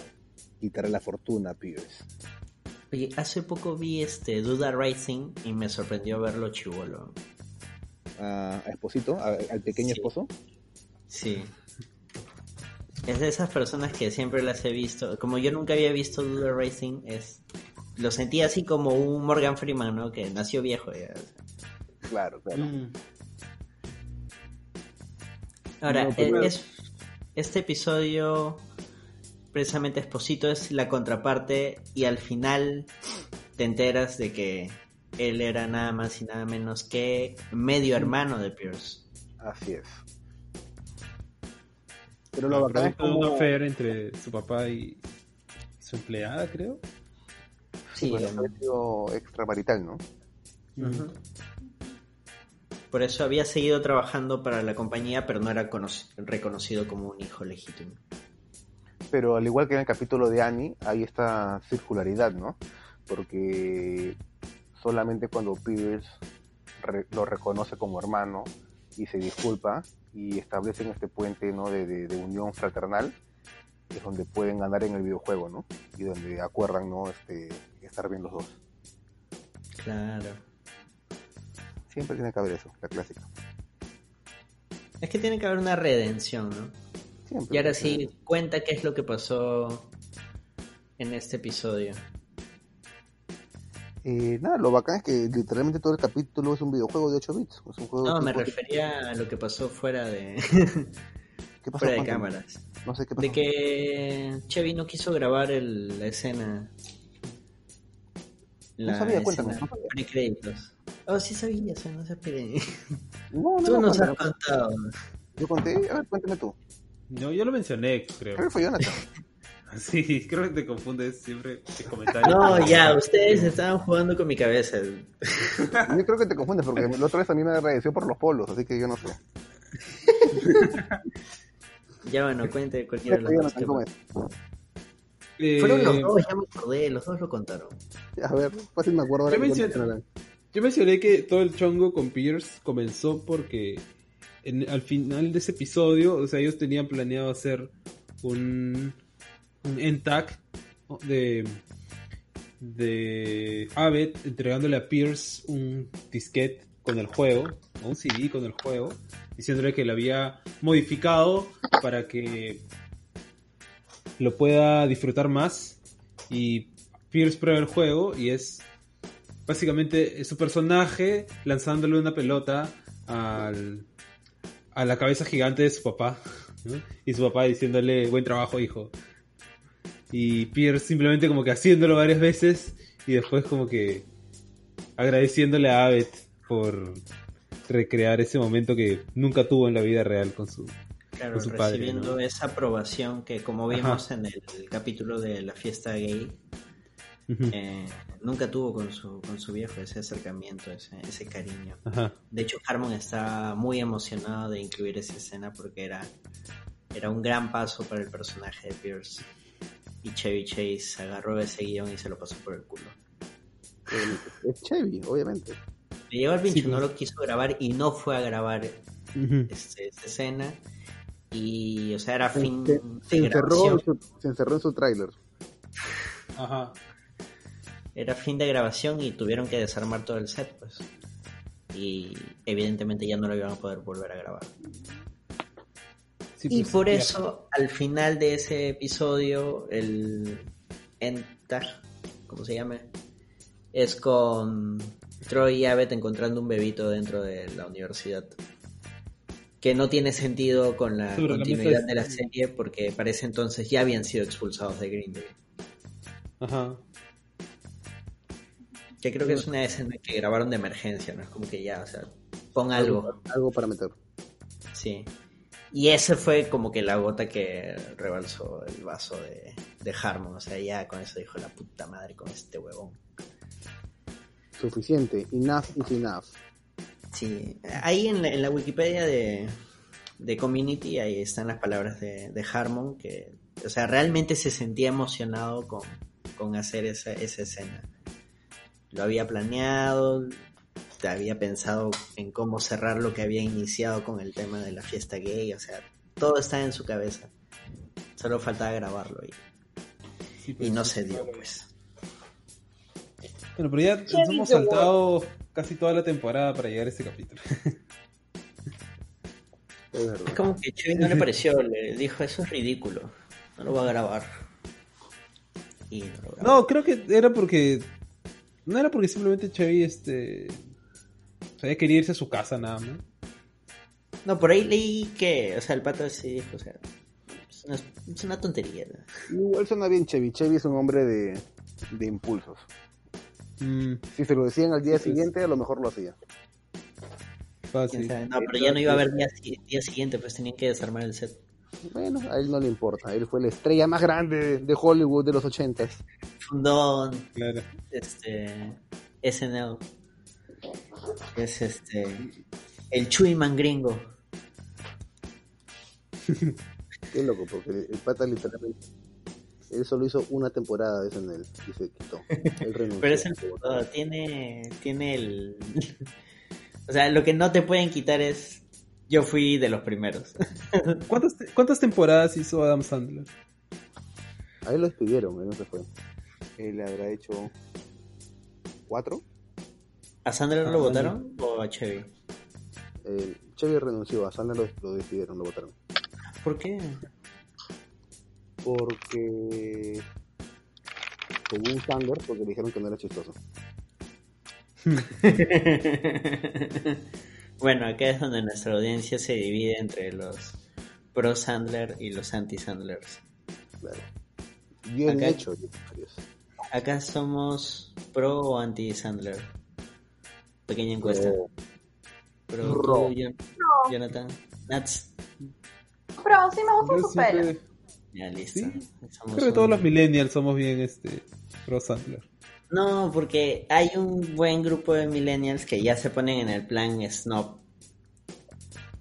quitarle la fortuna a Pierce. Oye, hace poco vi este Duda Rising y me sorprendió verlo chivolo. A, Esposito, a- al pequeño Sí. esposo. Sí. Es de esas personas que siempre las he visto. Como yo nunca había visto Duda Racing, es lo sentí así como un Morgan Freeman, ¿no? Que nació viejo ya. Claro, claro. Mm. Ahora, No, pero- eh, es, este episodio, precisamente Esposito, es la contraparte y al final te enteras de que él era nada más y nada menos que medio hermano de Pierce. Así es. Pero lo bacán es un como... affair entre su papá y su empleada, creo. Sí, Bueno, em, ha sido extramarital, ¿no? Ujú. Por eso había seguido trabajando para la compañía, pero no era cono- reconocido como un hijo legítimo. Pero al igual que en el capítulo de Annie, hay esta circularidad, ¿no? Porque solamente cuando Pierce re- lo reconoce como hermano y se disculpa y establecen este puente ¿no? de, de- de unión fraternal, es donde pueden ganar en el videojuego, ¿no? Y donde acuerdan, ¿no? Este, estar bien los dos. Claro. Siempre tiene que haber eso, la clásica. Es que tiene que haber una redención, ¿no? Siempre. Y ahora sí, cuenta qué es lo que pasó en este episodio. Eh, nada, lo bacán es que literalmente todo el capítulo es un videojuego de 8 bits. Es un juego No, me refería a lo que pasó fuera de, ¿Qué pasó, fuera de cámaras. No sé qué pasó. De que Chevy no quiso grabar el- la escena. La sabía, cuéntame, escena no sabía. Pre-créditos. Oh, sí sabías, no se espere. No, no, Tú no, nos has contado. Yo conté, a ver, cuéntame tú. No, yo lo mencioné, creo. Creo que fue Jonathan. Sí, creo que te confundes siempre de comentarios. No, ya, ustedes estaban jugando con mi cabeza. Yo creo que te confundes porque la otra vez a mí me agradeció por los polos, así que yo no sé. Ya bueno, cuente cualquiera de los. Eh, Fueron los dos, ya me acordé, los dos lo contaron. A ver, fácil me acuerdo ahora. Yo Jonathan. Yo mencioné que todo el chongo con Pierce comenzó porque en- al final de ese episodio, o sea, ellos tenían planeado hacer un, un end tag de, de entregándole a Pierce un disquete con el juego, o un CD con el juego, diciéndole que lo había modificado para que lo pueda disfrutar más. Y Pierce prueba el juego y es básicamente su personaje lanzándole una pelota al, a la cabeza gigante de su papá. ¿no? Y su papá diciéndole, buen trabajo, hijo. Y Pierce simplemente como que haciéndolo varias veces y después como que agradeciéndole a Abed por recrear ese momento que nunca tuvo en la vida real con su... Claro, con su padre, recibiendo ¿no? esa aprobación que como vimos en el, capítulo de la fiesta gay, Eh, nunca tuvo con su, con su viejo ese acercamiento, ese, ese cariño. Ajá. De hecho, Harmon está muy emocionado de incluir esa escena porque era, era un gran paso para el personaje de Pierce. Y Chevy Chase agarró ese guion y se lo pasó por el culo. Es Chevy, obviamente. Le llegó al pincho, Sí, no pues. lo quiso grabar y no fue a grabar Ujú. este, escena. Y, o sea, era fin Se, se de encerró, grabación. en su, se encerró en su tráiler. Ajá. Era fin de grabación y tuvieron que desarmar todo el set, pues. Y evidentemente ya no lo iban a poder volver a grabar. Sí, Y pues, por ya. eso, al final de ese episodio, el Enta, ¿cómo se llama? Es con Troy y Abbott encontrando un bebito dentro de la universidad. Que no tiene sentido con la Sobre continuidad de la serie, porque para ese entonces ya habían sido expulsados de Green Day. Ajá. Que creo que es una escena que grabaron de emergencia, ¿no? Es como que ya, o sea, pon algo. Algo para meter. Sí. Y ese fue como que la gota que rebalsó el vaso de, de Harmon. O sea, ya con eso dijo la puta madre con este huevón. Suficiente. Enough is enough. Sí. Ahí en la, en la Wikipedia de, de Community, ahí están las palabras de, de Harmon, que, o sea, realmente se sentía emocionado con, con hacer esa, esa escena. Lo había planeado, había pensado en cómo cerrar lo que había iniciado con el tema de la fiesta gay, o sea, todo estaba en su cabeza. Solo faltaba grabarlo y, Sí, pues, y no sí. se dio, pues. Bueno, pero ya nos hemos saltado casi toda la temporada para llegar a este capítulo. Es como que Chevy no le pareció, le dijo, eso es ridículo, no lo voy a grabar. Y no lo grabó. No, creo que era porque. No era porque simplemente Chevy este. O sea, quería irse a su casa nada más. No, por ahí leí que, o sea, el pato sí dijo, o sea, es una, es una tontería. ¿no? Igual suena bien Chevy. Chevy es un hombre de, de impulsos. Mm, Si se lo decían al día Sí, sí. siguiente, a lo mejor lo hacía. ¿Quién fácil. No, pero ya no iba a haber día, día siguiente, pues tenían que desarmar el set. Bueno, a él no le importa. Él fue la estrella más grande de, de Hollywood de los ochentas. Fundó Claro. este SNL. Es este el Chuyman gringo. Qué loco, porque el, pata literalmente... Él solo hizo una temporada de SNL y se quitó. Él renunció. Pero es el fundador, tiene, tiene el o sea, lo que no te pueden quitar es yo fui de los primeros. ¿Cuántas, te- ¿Cuántas temporadas hizo Adam Sandler? A él lo despidieron, él no se fue. Él habrá hecho... ¿Cuatro? ¿A Sandra Ah, lo votaron o a Chevy? Eh, Chevy renunció, a Sandler lo, lo despidieron, lo votaron. ¿Por qué? Porque... Un Sandler porque le dijeron que no era chistoso. bueno, acá es donde nuestra audiencia se divide entre los pro Sandler y los anti Sandlers. Claro. Bien Acá- hecho, Dios. Acá somos pro o anti Sandler. Pequeña encuesta. Tú, Pro. Jon- Jonathan, Nats. Pero sí me gusta Yo su pelo. siempre- Ya listo. Sí, Creo que todos los millennials somos bien este pro Sandler. No, porque hay un buen grupo de millennials que ya se ponen en el plan snob.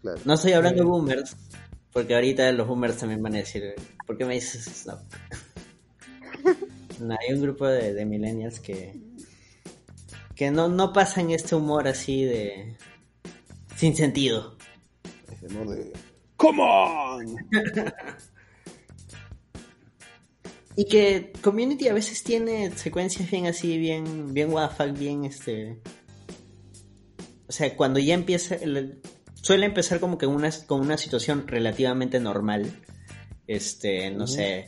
Claro. No estoy hablando de boomers, porque ahorita los boomers también van a decir, ¿por qué me dices snob? No, hay un grupo de, de millennials que que no, no pasan este humor así de sin sentido. Temor de. ¡Come on! Y que Community a veces tiene secuencias bien así, bien, bien wafa, bien este. O sea, cuando ya empieza. el- Suele empezar como que una, con una situación relativamente normal. Este, no sé.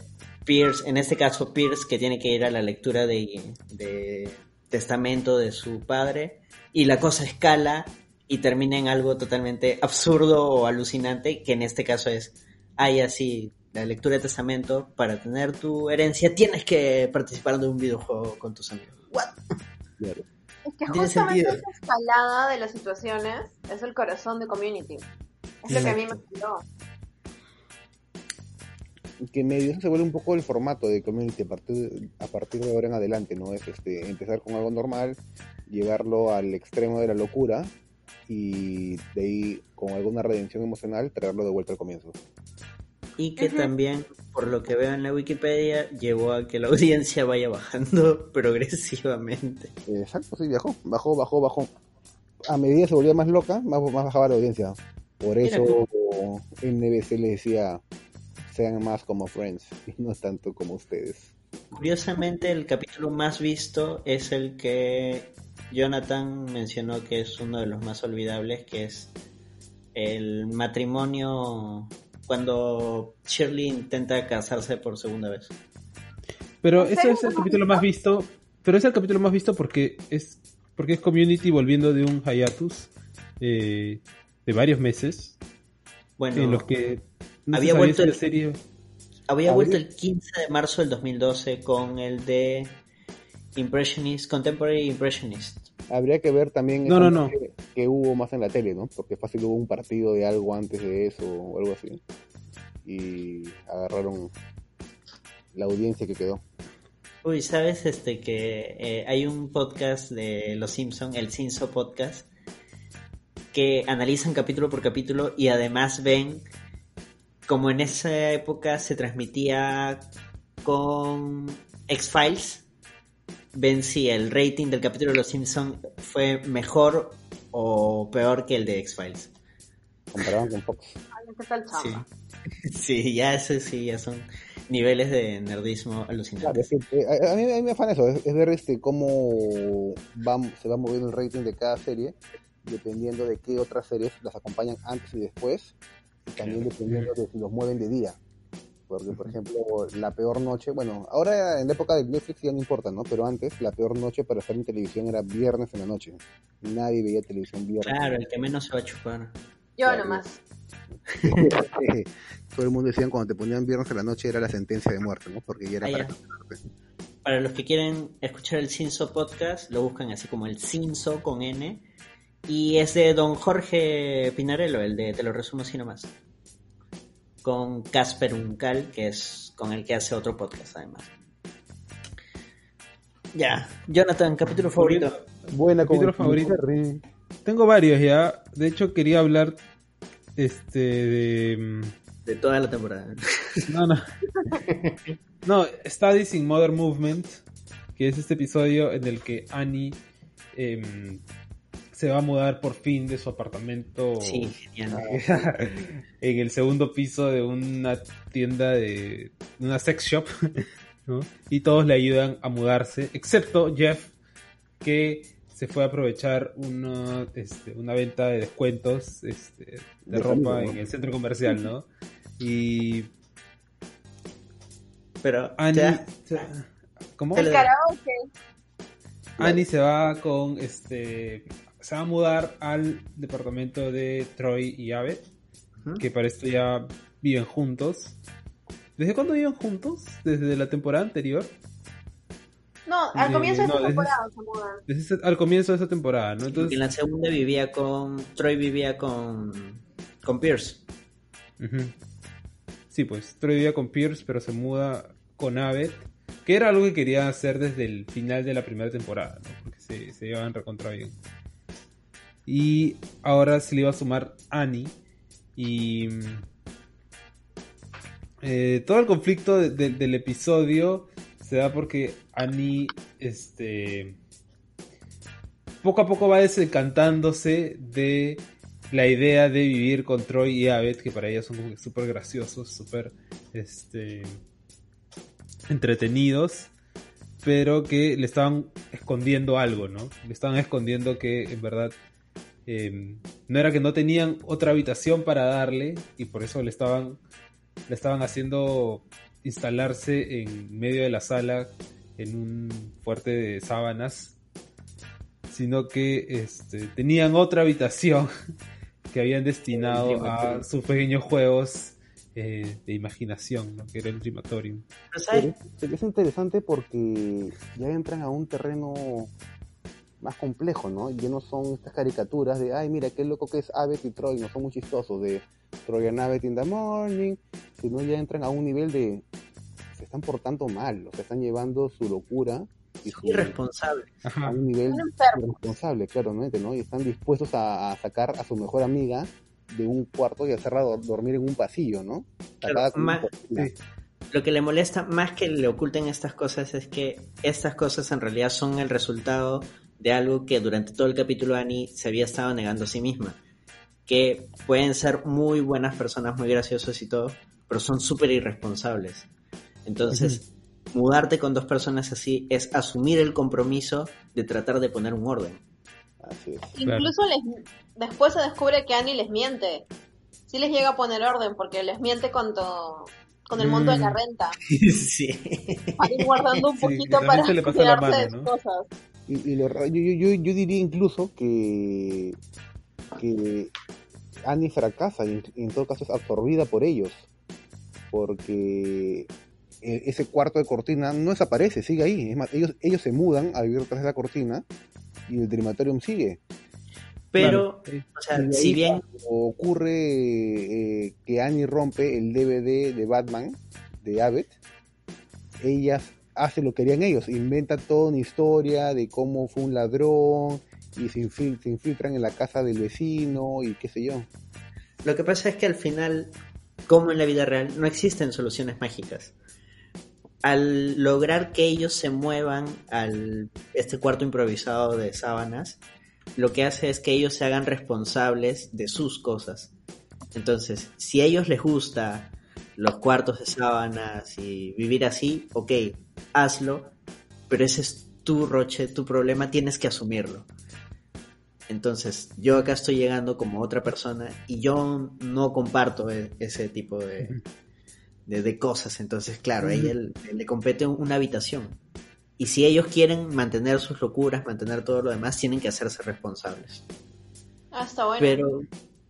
Pierce, en este caso Pierce, que tiene que ir a la lectura de, de testamento de su padre. Y la cosa escala y termina en algo totalmente absurdo o alucinante, que en este caso es, hay así, la lectura de testamento, para tener tu herencia tienes que participar de un videojuego con tus amigos. ¿What? Claro. Es que justamente sentido. esa escalada de las situaciones es el corazón de Community. Es lo que a mí me gustó. Que medio se vuelve un poco el formato de community a partir, a partir de ahora en adelante, ¿no? Es este, empezar con algo normal, llevarlo al extremo de la locura y de ahí con alguna redención emocional traerlo de vuelta al comienzo. Y que también, por lo que veo en la Wikipedia, llevó a que la audiencia vaya bajando progresivamente. Exacto, sí, bajó, bajó, bajó, bajó. A medida que se volvía más loca, más, más bajaba la audiencia. Por eso NBC le decía, sean más como Friends y no tanto como ustedes. Curiosamente, el capítulo más visto es el que Jonathan mencionó que es uno de los más olvidables, que es el matrimonio cuando Shirley intenta casarse por segunda vez. Pero ¿En ese es el capítulo más visto. Pero es el capítulo más visto porque es porque es Community volviendo de un hiatus eh, de varios meses Bueno, en los que no había vuelto el- serie había habría- vuelto el 15 de marzo del 2012 con el de Impressionist, Contemporary Impressionist. Habría que ver también No, no, no. Que, que hubo más en la tele, ¿no? Porque fácil hubo un partido de algo antes de eso o algo así. Y agarraron la audiencia que quedó. Uy, sabes este que eh, hay un podcast de Los Simpson, el Cinso Podcast, que analizan capítulo por capítulo y además ven como en esa época se transmitía con X-Files, ven si el rating del capítulo de Los Simpson fue mejor o peor que el de X-Files. Comparaban con Fox. Ay, ¿Qué tal Sí. sí, ya eso sí, ya son niveles de nerdismo alucinantes. eh, a, a mí, a mí me afana eso, es, es ver este cómo va, se va moviendo el rating de cada serie, dependiendo de qué otras series las acompañan antes y después, y también dependiendo de si los mueven de día. Porque, por ejemplo, la peor noche, bueno, ahora en la época de Netflix ya no importa, ¿no? Pero antes, la peor noche para estar en televisión era viernes en la noche. Nadie veía televisión viernes. Claro, el que menos se va a chupar. Yo Claro. nomás. Todo el mundo decía cuando te ponían viernes en la noche era la sentencia de muerte, ¿no? Porque ya era Ah, para ya. Para los que quieren escuchar el Cinso Podcast, lo buscan así como el Cinso con N. Y es de don Jorge Pinarello, el de Te lo resumo así nomás. Con Casper Uncal, que es con el que hace otro podcast además. Ya, Jonathan, capítulo favorito. Buena Capítulo favorito. Tengo varios ya. De hecho quería hablar este de De toda la temporada. No, no. No, Studies in Modern Movement, que es este episodio en el que Annie em, se va a mudar por fin de su apartamento Sí, genial. en el segundo piso de una tienda de una sex shop, ¿no? Y todos le ayudan a mudarse, excepto Jeff, que se fue a aprovechar una, este, una venta de descuentos este, de, De ropa en el centro comercial, ¿no? Y Pero, Annie, ¿cómo? El karaoke. Annie se va con este, se va a mudar al departamento de Troy y Abed, Ujú. que para esto ya viven juntos. ¿Desde cuándo viven juntos? ¿Desde la temporada anterior? No, al Eh, comienzo de no, desde- temporada se mudan. Desde al comienzo de esa temporada, ¿no? en Entonces, la segunda vivía con. Troy vivía con. con Pierce. Sí, pues Troy vivía con Pierce, pero se muda con Abed, que era algo que quería hacer desde el final de la primera temporada, ¿no? Porque se, se llevaban recontra bien. Y ahora se le iba a sumar Annie. Y. mm, eh, todo el conflicto de- de- del episodio se da porque Annie. Este. Poco a poco va desencantándose de la idea de vivir con Troy y Abed, que para ella son súper graciosos, súper este, entretenidos, pero que le estaban escondiendo algo, ¿no? Le estaban escondiendo que en verdad eh, no era que no tenían otra habitación para darle y por eso le estaban, le estaban haciendo instalarse en medio de la sala en un fuerte de sábanas, sino que este, tenían otra habitación que habían destinado a sus pequeños juegos eh, de imaginación, ¿no? que era el Dreamatorium. Pero es interesante porque ya entran a un terreno más complejo, ¿no? Ya no son estas caricaturas de, ay, mira, qué loco que es Abbott y Troy, no son muy chistosos, de Troy and Abbott in the morning, sino ya entran a un nivel de, se están portando mal, o sea, están llevando su locura y su, Irresponsable. a un nivel Son irresponsable, claramente, ¿no? Y están dispuestos a, a sacar a su mejor amiga de un cuarto y hacerla dor- dormir en un pasillo, ¿no? Claro, sí. Lo que le molesta más que le oculten estas cosas es que estas cosas en realidad son el resultado de algo que durante todo el capítulo Annie se había estado negando a sí misma. Que pueden ser muy buenas personas, muy graciosos y todo, pero son súper irresponsables. Entonces, mudarte con dos personas así es asumir el compromiso de tratar de poner un orden. Así es. Incluso les, después se descubre que Annie les miente. Sí les llega a poner orden porque les miente con, to- con el mundo de la Mm. renta. sí. Para ir guardando un Sí, poquito para le pasa la cuidarse de mano, sus ¿no? cosas. Y, y lo yo, yo, yo, yo diría incluso que, que Annie fracasa y en, y en todo caso es absorbida por ellos. Porque e- ese cuarto de cortina no desaparece, sigue ahí. Es más, ellos, ellos se mudan a vivir tras de la cortina y el Dreamatorium sigue. Pero, Claro, o sea, si bien ocurre eh, que Annie rompe el DVD de Batman de Abbott, ella hace lo que harían ellos, inventa toda una historia de cómo fue un ladrón y se, se infiltran en la casa del vecino y qué sé yo. Lo que pasa es que al final, como en la vida real, no existen soluciones mágicas. Al lograr que ellos se muevan al este cuarto improvisado de sábanas, lo que hace es que ellos se hagan responsables de sus cosas. Entonces, si a ellos les gusta los cuartos de sábanas y vivir así, ok, hazlo, pero ese es tu roche, tu problema, tienes que asumirlo. Entonces, yo acá estoy llegando como otra persona y yo no comparto e- ese tipo de, de, de cosas. Entonces, claro, a ella le, le compete una habitación. Y si ellos quieren mantener sus locuras, mantener todo lo demás, tienen que hacerse responsables. Ah, está bueno. Pero,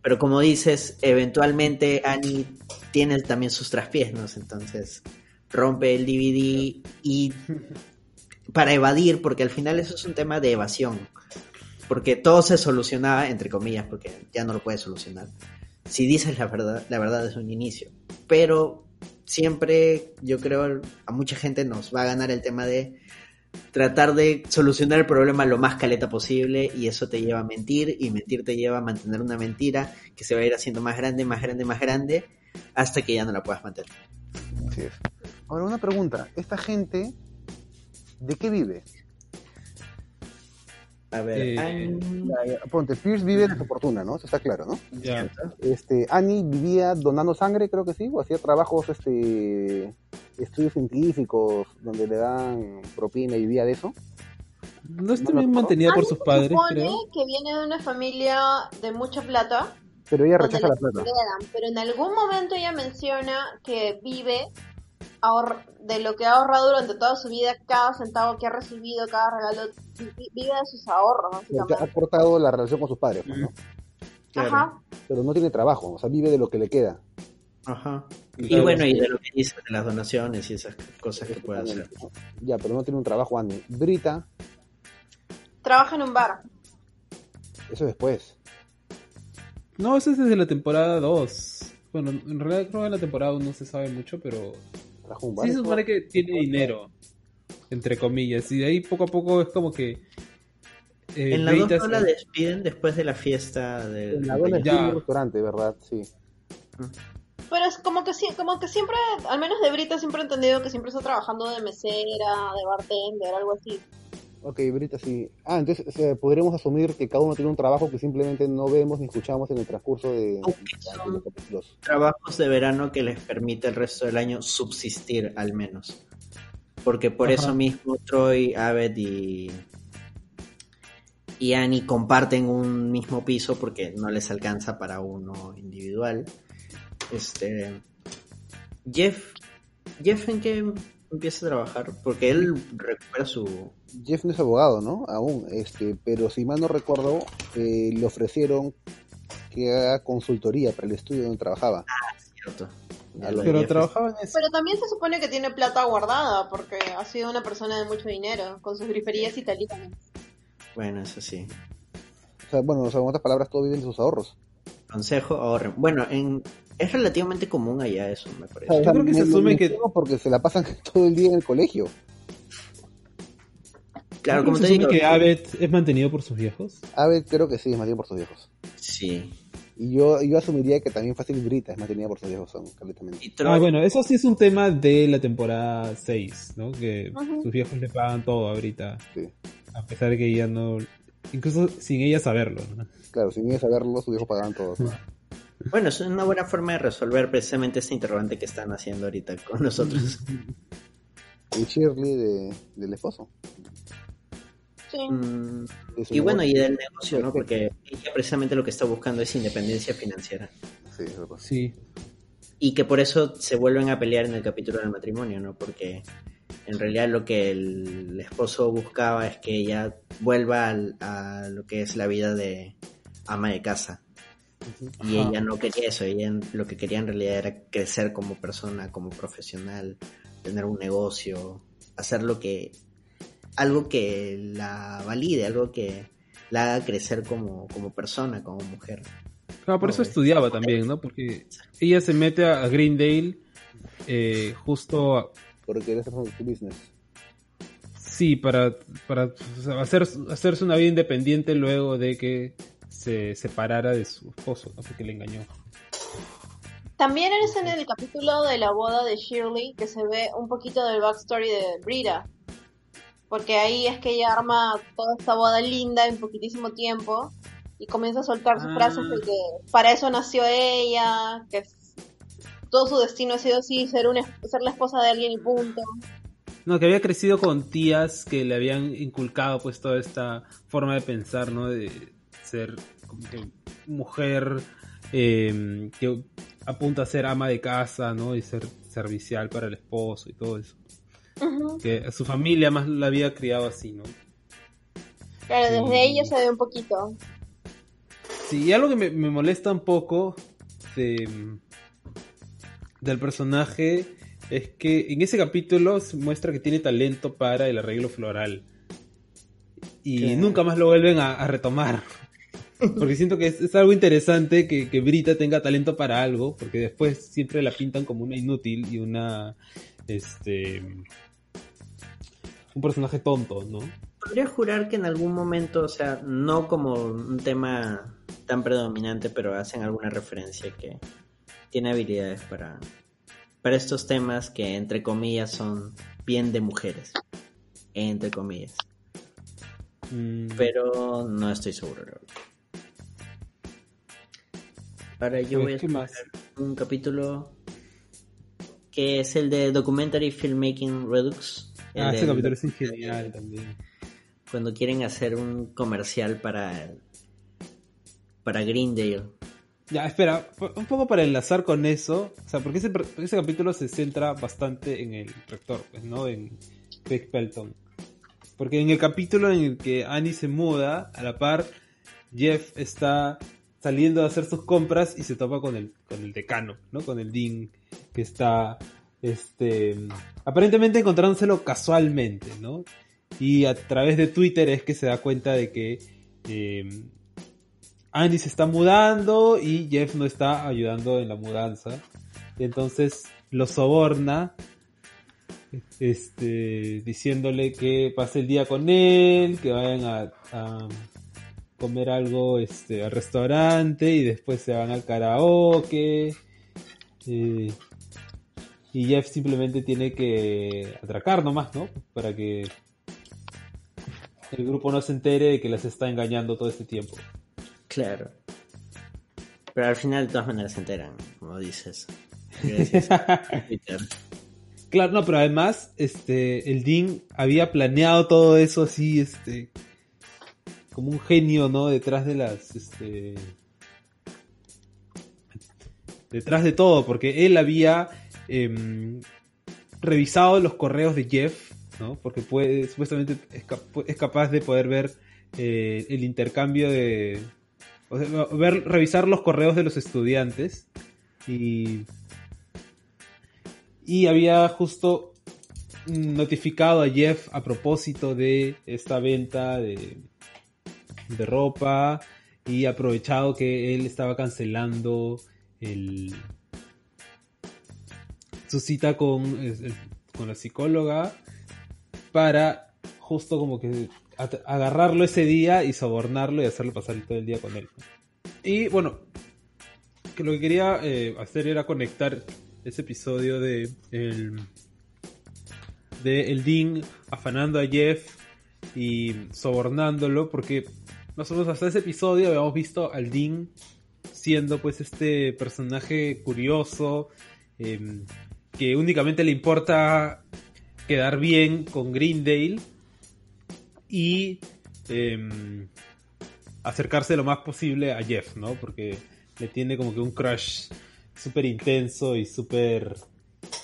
pero como dices, eventualmente Annie tiene también sus traspiés, ¿no? Entonces rompe el DVD y para evadir, porque al final eso es un tema de evasión. Porque todo se solucionaba, entre comillas, porque ya no lo puedes solucionar. Si dices la verdad, la verdad desde un inicio. Pero siempre, yo creo, a mucha gente nos va a ganar el tema de tratar de solucionar el problema lo más caleta posible y eso te lleva a mentir y mentir te lleva a mantener una mentira que se va a ir haciendo más grande, más grande, más grande hasta que ya no la puedas mantener. Así es. Ahora, una pregunta. ¿Esta gente de qué vive? A ver, Eh, Annie- Ponte, Pierce vive de su fortuna, ¿no? Eso está claro, ¿no? Ya. Este, Annie vivía donando sangre, creo que sí, o hacía trabajos, este, estudios científicos, donde le dan propina y vivía de eso. No está No bien mantenida por Annie sus se padres, supone creo. que viene de una familia de mucha plata, Pero ella rechaza la plata. pero en algún momento ella menciona que vive de lo que ha ahorrado durante toda su vida, cada centavo que ha recibido, cada regalo, vi- vive de sus ahorros, básicamente. ha cortado la relación con sus padres, pues, ¿no? Claro. Ajá. Pero no tiene trabajo, o sea, vive de lo que le queda. Ajá. Y bueno, y de lo que dice de las donaciones y esas cosas que puede hacer. Ya, pero no tiene un trabajo, Annie. Brita, Trabaja en un bar. eso después. No, eso es desde la temporada 2. Bueno, en realidad creo que en la temporada 1 no se sabe mucho, pero Un bar. sí se supone que tiene dinero, entre comillas. Y de ahí poco a poco es como que... eh, En la 2 Brita no la despiden después de la fiesta de... En la tiene un restaurante, ¿verdad? Sí. Pero es como que, sí- como que siempre, al menos de Brita, siempre he entendido que siempre está trabajando de mesera, de bartender, algo así. Ok, Brita, sí. Ah, entonces podríamos asumir que cada uno tiene un trabajo que simplemente no vemos ni escuchamos en el transcurso de, son- los capítulos. Trabajos de verano que les permite el resto del año subsistir al menos. Porque por Ajá. eso mismo Troy, Abed y, y Annie comparten un mismo piso porque no les alcanza para uno individual. Este Jeff, Jeff en qué empieza a trabajar? Porque él recupera su Jeff no es abogado, ¿no? Aún, este, pero si mal no recuerdo, eh, le ofrecieron que haga consultoría para el estudio donde trabajaba. cierto. A lo Pero trabajaba en eso. Pero también se supone que tiene plata guardada porque ha sido una persona de mucho dinero con sus griferías italianas. Bueno, eso sí. O sea, bueno, o sea, en otras palabras, todo vive de sus ahorros. Consejo, ahorren. Bueno, en, es relativamente común allá eso, me parece. O sea, creo que se me- me asume que- Porque se la pasan todo el día en el colegio. Claro, ¿No como se te digo. que Abed es mantenido por sus viejos? Abed creo que sí, es bien por sus viejos. Sí. Y yo, yo asumiría que también Fácil Brita es mantenida por sus viejos, son completamente. Ah, bueno, eso sí es un tema de la temporada 6, ¿no? Que sus viejos le pagan todo ahorita, Sí. a pesar de que ella no... Incluso sin ella saberlo, ¿no? Claro, sin ella saberlo, sus viejos pagaban todo. bueno, es una buena forma de resolver precisamente ese interrogante que están haciendo ahorita con nosotros. Y Shirley de, del esposo. Sí. Mm, y bueno, y del negocio, ¿no? Porque ella precisamente lo que está buscando es independencia financiera. Sí. Sí. Y que por eso se vuelven a pelear en el capítulo del matrimonio, ¿no? Porque en realidad lo que el esposo buscaba es que ella vuelva a lo que es la vida de ama de casa. Y Ajá. ella no quería eso, ella lo que quería en realidad era crecer como persona, como profesional, tener un negocio, hacer lo que, algo que la valide, algo que la haga crecer como, como persona, como mujer. Claro, por eso estudiaba también, ¿no? Porque ella se mete a Greendale eh, justo, a- Porque eres su business. sí, para, para hacer, hacerse una vida independiente luego de que se separara de su esposo, ¿no? Porque le engañó. También es en el capítulo de la boda de Shirley que se ve un poquito del backstory de Brita. Porque ahí es que ella arma toda esta boda linda en poquitísimo tiempo y comienza a soltar sus Ah. frases de que para eso nació ella, que todo su destino ha sido así, ser, una, ser la esposa de alguien y punto. No, que había crecido con tías que le habían inculcado pues toda esta forma de pensar, ¿no? De ser como que mujer eh, que apunta a ser ama de casa, ¿no? Y ser servicial para el esposo y todo eso. Que su familia más la había criado así, ¿no? Claro, desde Sí. ella se ve un poquito. Sí, y algo que me, me molesta un poco de, del personaje es que en ese capítulo se muestra que tiene talento para el arreglo floral. Y ¿Qué? nunca más lo vuelven a, a retomar. Porque siento que es, es algo interesante que, que Brita tenga talento para algo, porque después siempre la pintan como una inútil y una. Este. Un personaje tonto, ¿no? Podría jurar que en algún momento, o sea, no como un tema tan predominante, pero hacen alguna referencia que tiene habilidades para, para estos temas que entre comillas son bien de mujeres. Entre comillas. Mm, Pero no estoy seguro. Ahora yo voy a escoger un capítulo que es el de Documentary Filmmaking Redux. Ah, ese capítulo es genial también. cuando quieren hacer un comercial para para Greendale. Ya, espera, un poco para enlazar con eso, o sea, porque ese, ese capítulo se centra bastante en el rector, pues, ¿no? En Craig Pelton. Porque en el capítulo en el que Annie se muda, a la par, Jeff está saliendo a hacer sus compras y se topa con el, con el decano, ¿no? Con el Dean, que está, este, aparentemente encontrándoselo casualmente, ¿no? Y a través de Twitter es que se da cuenta de que eh, Annie se está mudando y Jeff no está ayudando en la mudanza. Entonces lo soborna, este, diciéndole que pase el día con él, que vayan a, a comer algo este, al restaurante y después se van al karaoke. eh, y Jeff simplemente tiene que atracar nomás, ¿no? Para que el grupo no se entere de que las está engañando todo este tiempo. Claro. Pero al final de todas maneras se enteran, como dices. Gracias. Claro, no, pero además, este, el Dean había planeado todo eso así, este, como un genio, ¿no? Detrás de las, este, detrás de todo, porque él había em, revisado los correos de Jeff, ¿no? Porque puede, supuestamente es, cap- es capaz de poder ver eh, el intercambio de, o sea, ver, revisar los correos de los estudiantes y y había justo notificado a Jeff a propósito de esta venta de, de ropa y aprovechado que él estaba cancelando el, su cita con, con la psicóloga para justo como que agarrarlo ese día y sobornarlo y hacerlo pasar todo el día con él. Y bueno, que lo que quería eh, hacer era conectar ese episodio de el, de el Dean afanando a Jeff y sobornándolo porque nosotros hasta ese episodio habíamos visto al Dean siendo pues este personaje curioso em, que únicamente le importa quedar bien con Greendale y em, acercarse lo más posible a Jeff, ¿no? Porque le tiene como que un crush súper intenso y súper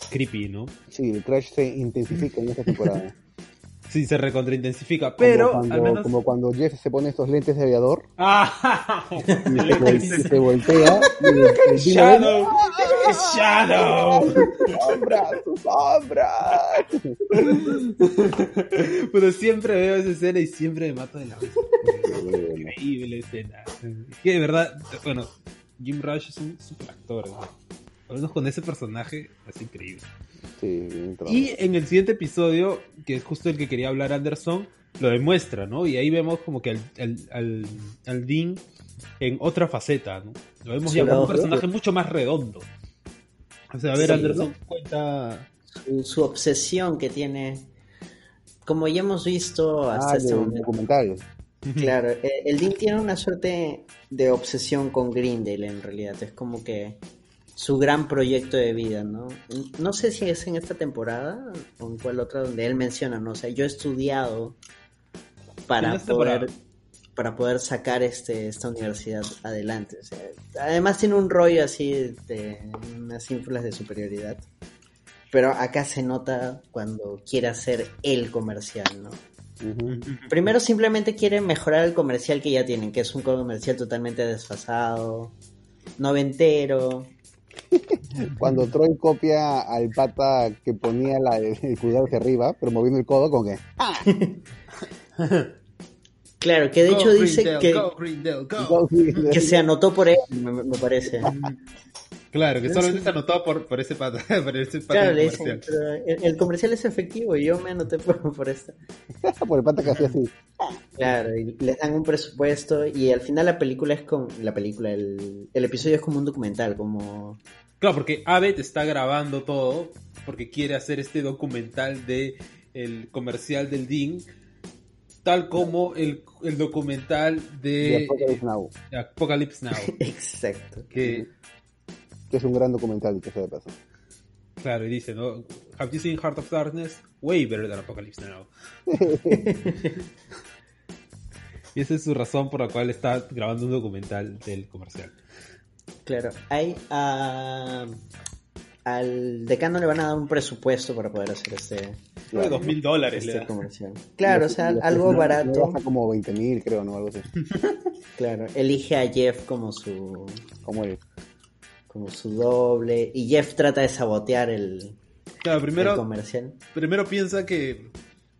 creepy, ¿no? Sí, el crash se intensifica en esta temporada. Sí, se recontraintensifica, pero como cuando, al menos... como cuando Jeff se pone estos lentes de aviador ¡Ah! y se, vol- y se voltea y el Dean ¡Shadow! ¡Shadow! ¡Sombra! Pero siempre veo esa escena y siempre me mato de la risa. Increíble escena. Es que de verdad, bueno, Jim Rush es un super actor. ¿no? Al menos con ese personaje es increíble. Sí, bien trabajo. Y en el siguiente episodio, que es justo el que quería hablar Anderson, lo demuestra, ¿no? Y ahí vemos como que al, al, al, al Dean en otra faceta, ¿no? Lo vemos Sí, ya como un personaje mucho más redondo. O sea, a ver, Sí, Anderson, cuenta... Su, su obsesión que tiene. Como ya hemos visto hasta Ah, este del momento. documental. Claro, eh, el Dean tiene una suerte de obsesión con Greendale en realidad. Es como que su gran proyecto de vida, ¿no? No sé si es en esta temporada o en cuál otra donde él menciona, ¿no? O sea, yo he estudiado para poder para poder sacar este esta universidad adelante. O sea, además tiene un rollo así de unas ínfulas de superioridad. Pero acá se nota cuando quiere hacer el comercial, ¿no? Primero simplemente quiere mejorar el comercial que ya tienen, que es un comercial totalmente desfasado, noventero. Cuando Troy copia al pata que ponía la, el, pulgar hacia arriba, pero moviendo el codo, como que. Claro, que de hecho dice Greendale, que, go, Greendale, go. que se anotó por él, me, me parece. Claro, que solamente se anotó por, por ese pata, por ese pata Claro, le dicen, comercial. pero el, el comercial es efectivo y yo me anoté por, por esto. por el pata que hacía así. Claro, y les dan un presupuesto y al final la película es con la película, el, el episodio es como un documental, como Claro, porque Abbott está grabando todo porque quiere hacer este documental de el comercial del Dean, tal como el, el documental De de Apocalypse Now, Apocalypse Now. exacto. Que, que es un gran documental, que sea de paso. claro, y dice, ¿no? Have you seen Heart of Darkness? Way better than Apocalypse Now. y esa es su razón por la cual está grabando un documental del comercial. Claro, hay ah, al decano le van a dar un presupuesto para poder hacer este, De dos mil dólares le este da. comercial. Claro, o sea, algo barato. Baja como 20 mil, creo, ¿no? Algo así. Claro, elige a Jeff como su Como el. Como su doble y Jeff trata de sabotear el, Claro, el primero, comercial. primero piensa que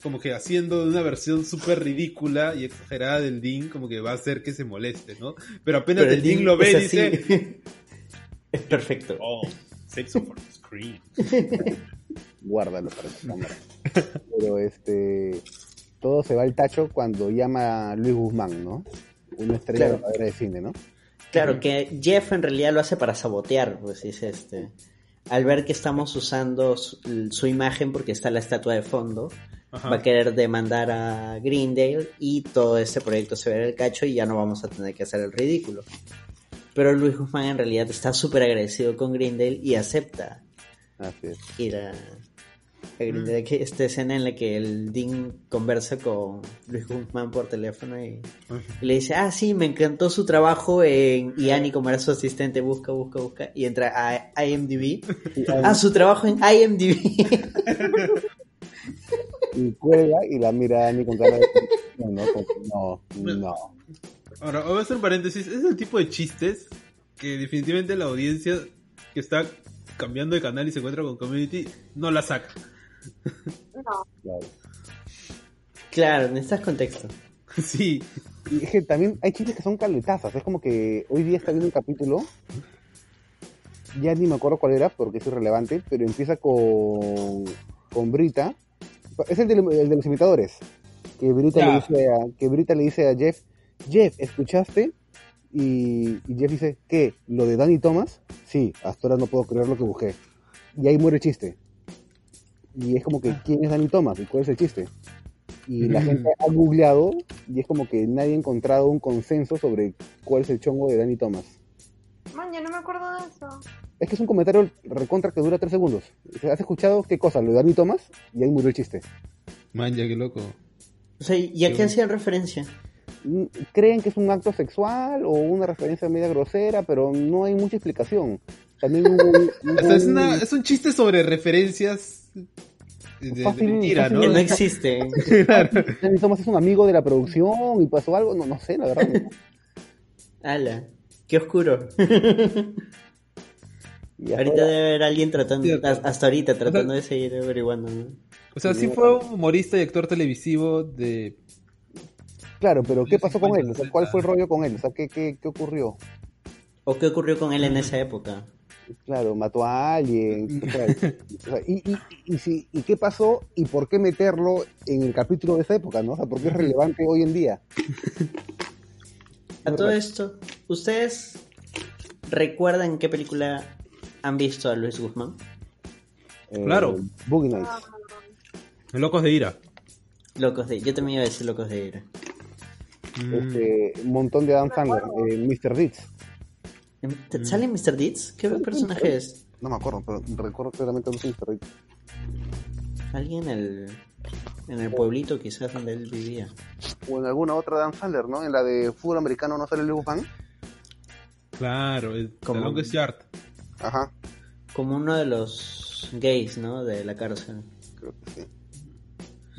como que haciendo una versión súper ridícula y exagerada del Dean, como que va a hacer que se moleste, ¿no? Pero apenas Pero el Dean lo ve y dice, es perfecto. oh, save some for the screen. Guárdalo para la cámara. Pero este. Todo se va al tacho cuando llama a Luis Guzmán, ¿no? Una estrella Claro. de cine, ¿no? Claro, que Jeff en realidad lo hace para sabotear, pues dice este. Al ver que estamos usando su, su imagen porque está la estatua de fondo, Ajá. va a querer demandar a Greendale y todo este proyecto se verá el cacho y ya no vamos a tener que hacer el ridículo. Pero Luis Guzmán en realidad está súper agradecido con Greendale y acepta Así es. ir a, Que esta escena en la que el Dean conversa con Luis Guzmán por teléfono y, y le dice, ah, sí, me encantó su trabajo en... Y Annie, como era su asistente, busca, busca, busca, y entra a IMDb. ah, su trabajo en IMDb. Y cuelga y la mira a Annie con cara de... No, no, no, no. Ahora, voy a hacer un paréntesis. Es el tipo de chistes que definitivamente la audiencia que está cambiando de canal y se encuentra con Community no la saca. No. Claro. claro, necesitas contexto. Sí. Y es que también hay chistes que son caletazas. Es como que hoy día está viendo un capítulo. Ya ni me acuerdo cuál era porque es irrelevante, pero empieza con, con Brita. Es el de, el de los imitadores. Que Brita, Ya. le dice a, que Brita le dice a Jeff: Jeff, ¿escuchaste? Y, y Jeff dice: ¿Qué? ¿Lo de Danny Thomas? Sí, hasta ahora no puedo creer lo que busqué. Y ahí muere el chiste. Y es como que: ¿quién es Danny Thomas? ¿Y cuál es el chiste? y la Mm. gente ha googleado y es como que nadie ha encontrado un consenso sobre cuál es el chongo de Danny Thomas. Man, yo no me acuerdo de eso. Es que es un comentario recontra que dura tres segundos. ¿Has escuchado qué cosa? Lo de Danny Thomas y ahí murió el chiste. Man, ya qué loco. O sea, ¿y a qué hacían referencia? Mm, Creen que es un acto sexual o una referencia media grosera, pero no hay mucha explicación. También hubo O sea, es, un- una- es un chiste sobre referencias de, de Fácil- mentira, fácil ¿no? Que no existe. Claro. Thomas es un amigo de la producción y pasó algo, no, no sé, la verdad. no. Ala, qué oscuro. Y ahorita ahora- debe haber alguien tratando, hasta ahorita tratando de seguir averiguando. ¿no? O sea, sí fue un humorista y actor televisivo de... Claro, pero ¿qué pasó con 50, él? O sea, ¿Cuál 60. fue el rollo con él? O sea, ¿qué, qué, qué ocurrió? ¿O qué ocurrió con él en esa época? Claro, mató a alguien. y, y, y, si- ¿Y qué pasó y por qué meterlo en el capítulo de esa época? ¿no? O sea, ¿por qué es relevante hoy en día? A todo esto, ¿ustedes recuerdan qué película han visto a Luis Guzmán? Eh, Claro. Boogie Nights. Locos de Ira. Locos de... Yo también iba a decir Locos de Ira. Este, un montón de Adam Sandler. Eh, Mr. Deeds. ¿Te- ¿Sale Mr. Deeds? ¿Qué Sí, personaje sí. es? No me acuerdo, pero recuerdo claramente dónde es Mr. Deeds. Alguien en el, en el pueblito quizás donde él vivía. O en alguna otra de Adam Sandler, ¿no? En la de fútbol americano no sale Luis Fan. Claro, el Como- The Longest Yard. Ajá, Como uno de los gays, ¿no? De la cárcel. creo que sí.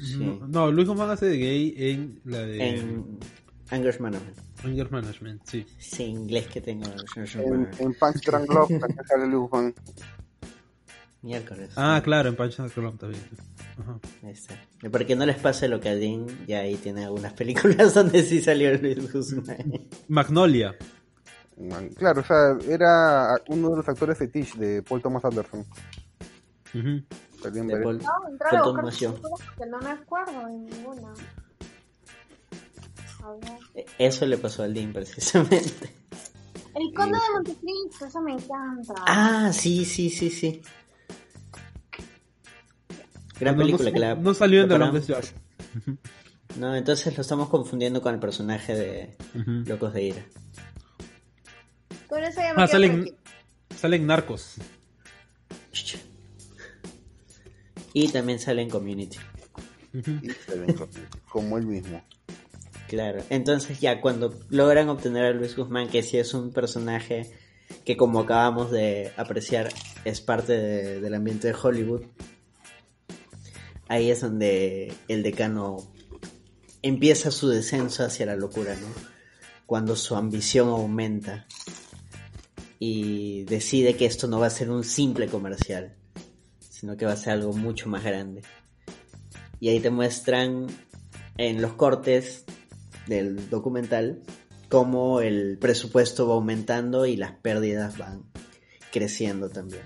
Sí. No, no, Luis Guzmán hace de gay en la de En Anger Management. Anger Management, sí. Sí, inglés que tengo. En, en Punch Drunk Love también sale Luis Fan. Miércoles. Ah, claro, en Punch and Club también. Ajá. Ahí está. Para que no les pase lo que a Dean, ya ahí tiene algunas películas donde sí salió Luis Guzmán. Magnolia. Man, Claro, o sea, era uno de los actores fetiche de Paul Thomas Anderson. De varias- Paul- No, Paul Thomas películas porque no me acuerdo de ninguna. A ver. Eso le pasó al Dean precisamente. El Conde de Montecristo, eso me encanta. Ah, sí, sí, sí, sí. Gran No, película no, que la. no salió en The la Longest. No, entonces lo estamos confundiendo con el personaje de. Locos de Ira. Con eso ya me Ah, quedo salen, salen narcos. Y también sale en Community. Y se ven como él mismo. Claro, entonces ya cuando logran obtener a Luis Guzmán, que sí es un personaje que como acabamos de apreciar es parte de- del ambiente de Hollywood, ahí es donde el decano empieza su descenso hacia la locura, ¿no? Cuando su ambición aumenta y decide que esto no va a ser un simple comercial, sino que va a ser algo mucho más grande. Y ahí te muestran en los cortes del documental cómo el presupuesto va aumentando y las pérdidas van creciendo también.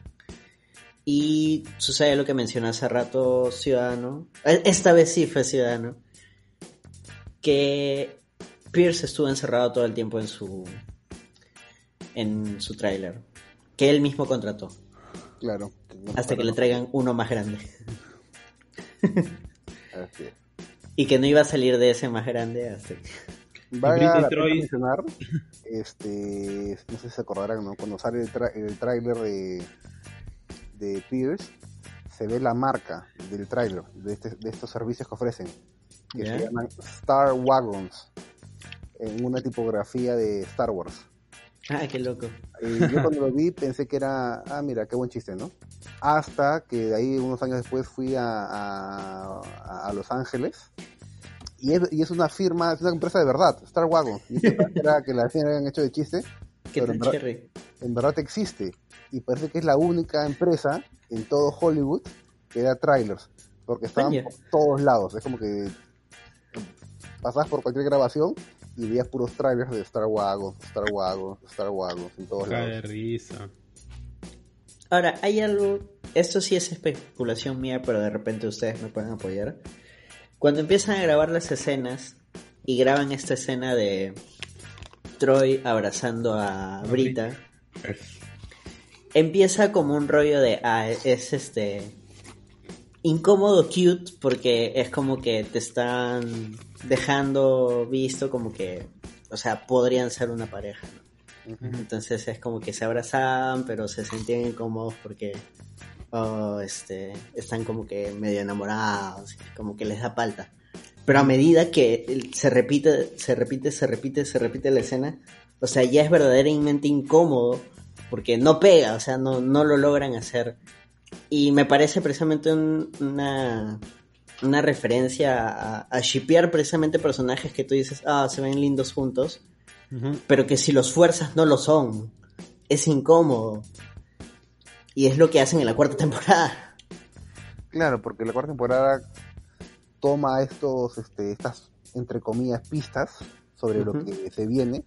Y sucede lo que mencioné hace rato, Ciudadano. Eh, Esta vez sí fue Ciudadano. Que Pierce estuvo encerrado todo el tiempo en su. en su tráiler. Que él mismo contrató. Claro. Hasta que le traigan uno más grande. Así es. Y que no iba a salir de ese más grande hasta y la Troy. mencionar, este, no sé si se acordarán, ¿no? Cuando sale el, tra- el tráiler de, de Pierce, se ve la marca del tráiler, de, este- de estos servicios que ofrecen, que se llaman Star Wagons, en una tipografía de Star Wars. Ah, qué loco. Y yo cuando lo vi pensé que era, ah, mira, qué buen chiste, ¿no? Hasta que de ahí unos años después fui a, a, a Los Ángeles y es, y es una firma, es una empresa de verdad, Star Wagon. Y era que la habían hecho de chiste, Qué Pero en verdad- en verdad existe. Y parece que es la única empresa en todo Hollywood que da trailers, porque estaban por todos lados. Es como que pasabas por cualquier grabación y veías puros trailers de Star Wagon, Star Wagon, Star Wagon en todos Cae lados. de risa. Ahora, hay algo, esto sí es especulación mía, pero de repente ustedes me pueden apoyar. Cuando empiezan a grabar las escenas y graban esta escena de Troy abrazando a Brita, empieza como un rollo de, ah, es este incómodo cute porque es como que te están dejando visto como que, o sea, podrían ser una pareja. ¿no? Entonces es como que se abrazaban, pero se sentían incómodos porque oh, este, están como que medio enamorados, como que les da palta. Pero a medida que se repite, se repite, se repite, se repite la escena, o sea, ya es verdaderamente incómodo porque no pega, o sea, no, no lo logran hacer. Y me parece precisamente un- una, una referencia a, a shipear precisamente personajes que tú dices, ah, se ven lindos juntos Pero que si los fuerzas no lo son. Es incómodo. Y es lo que hacen en la cuarta temporada. Claro, porque la cuarta temporada toma estos, este, estas, entre comillas, pistas sobre lo que se viene,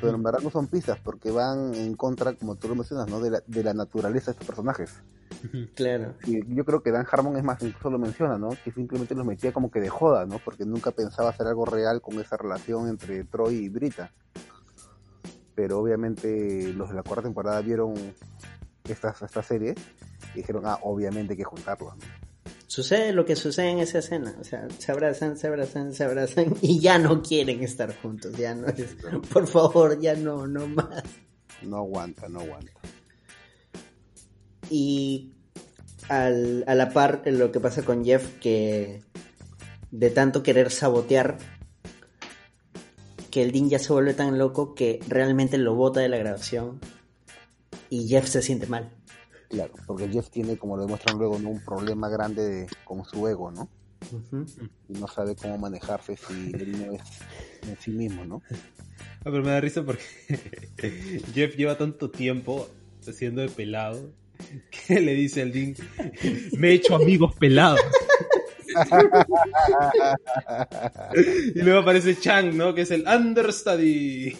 pero en verdad no son pistas porque van en contra, como tú lo mencionas, ¿no? de, la, de la naturaleza de estos personajes. Claro. Y yo creo que Dan Harmon es más, incluso lo menciona, ¿no? Que simplemente los metía como que de joda, ¿no? Porque nunca pensaba hacer algo real con esa relación entre Troy y Brita. Pero obviamente los de la cuarta temporada vieron esta, esta serie y dijeron, ah, obviamente hay que juntarlos, ¿no? Sucede lo que sucede en esa escena. O sea, se abrazan, se abrazan, se abrazan y ya no quieren estar juntos. Ya no es. Por favor, ya no, no más. No aguanta, no aguanta. Y al, a la par lo que pasa con Jeff, que de tanto querer sabotear, que el Dean ya se vuelve tan loco que realmente lo bota de la grabación y Jeff se siente mal. Claro, porque Jeff tiene, como lo demuestran luego, ¿no? un problema grande de- con su ego, ¿no? Y no sabe cómo manejarse si él no es en sí mismo, ¿no? Ah, pero me da risa porque Jeff lleva tanto tiempo haciendo de pelado que le dice al Dean, me he hecho amigos pelados. y luego aparece Chang, ¿no? Que es el understudy.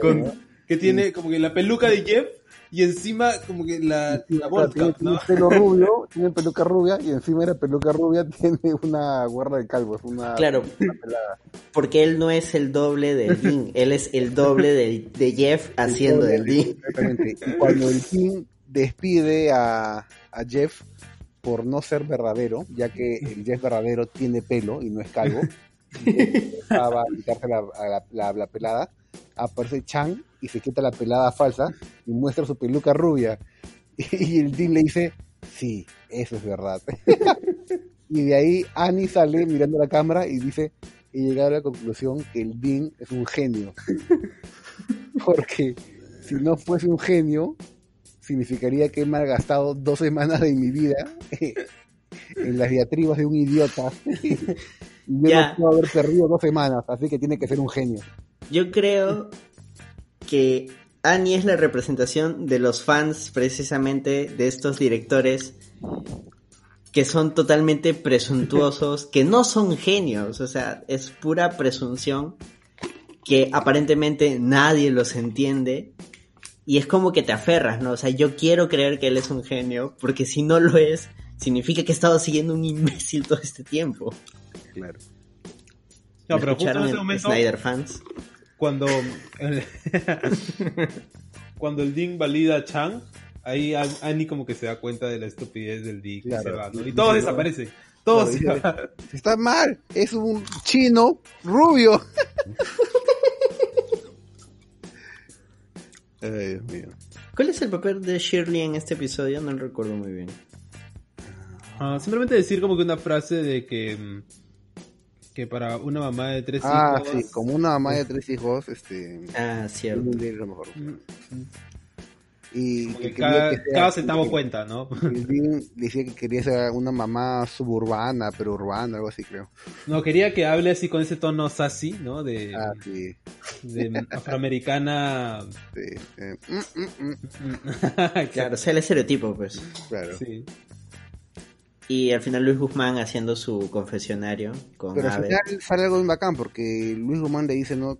Con, que tiene como que la peluca de Jeff y encima como que la, la Claro, ball tiene, ¿no? tiene pelo rubio, tiene peluca rubia y encima de la peluca rubia tiene una guarda de calvo, es una, Claro, una pelada. porque él no es el doble del Dean, él es el doble de, de Jeff haciendo del Dean. Exactamente. Y cuando el King despide a, a Jeff por no ser verdadero, ya que el Jeff verdadero tiene pelo y no es calvo, y va a quitarse la, la, la- la pelada, aparece Chang y se quita la pelada falsa y muestra su peluca rubia. Y el Dean le dice, sí, eso es verdad. y de ahí Annie sale mirando la cámara y dice, he llegado a la conclusión que el Dean es un genio. Porque si no fuese un genio, significaría que he malgastado dos semanas de mi vida en las diatribas de un idiota. y yo Ya. no puedo haber perdido dos semanas, así que tiene que ser un genio. Yo creo que Annie es la representación de los fans precisamente de estos directores que son totalmente presuntuosos, que no son genios, o sea, es pura presunción que aparentemente nadie los entiende y es como que te aferras, ¿no? O sea, yo quiero creer que él es un genio, porque si no lo es, significa que he estado siguiendo un imbécil todo este tiempo. Claro. No, ¿Me pero justo en ese momento, Snyder fans. cuando cuando el Dean valida a Chang, ahí An- Annie como que se da cuenta de la estupidez del y Claro. se va, ¿no? Y todos va. desaparecen. Todo se. Está mal, es un chino rubio. Ay, Dios mío. ¿Cuál es el papel de Shirley en este episodio? No lo recuerdo muy bien. Ah, simplemente decir como que una frase de que mm, que para una mamá de tres Ah, hijos sí, como una mamá de tres hijos, este. Ah, cierto. es lo mejor. mm, mm, Y que que cada, que sea- cada centavo cuenta, ¿no? Decía que quería ser una mamá suburbana, pero urbana, algo así creo. No, quería que hable así con ese tono sassy, ¿no? De, Ah, sí. de afroamericana. sí, eh, mm, mm, mm, Claro, o sea, el estereotipo, pues. claro. Sí. Y al final Luis Guzmán haciendo su confesionario con Pero al Abel. final sale algo bien bacán porque Luis Guzmán le dice, no,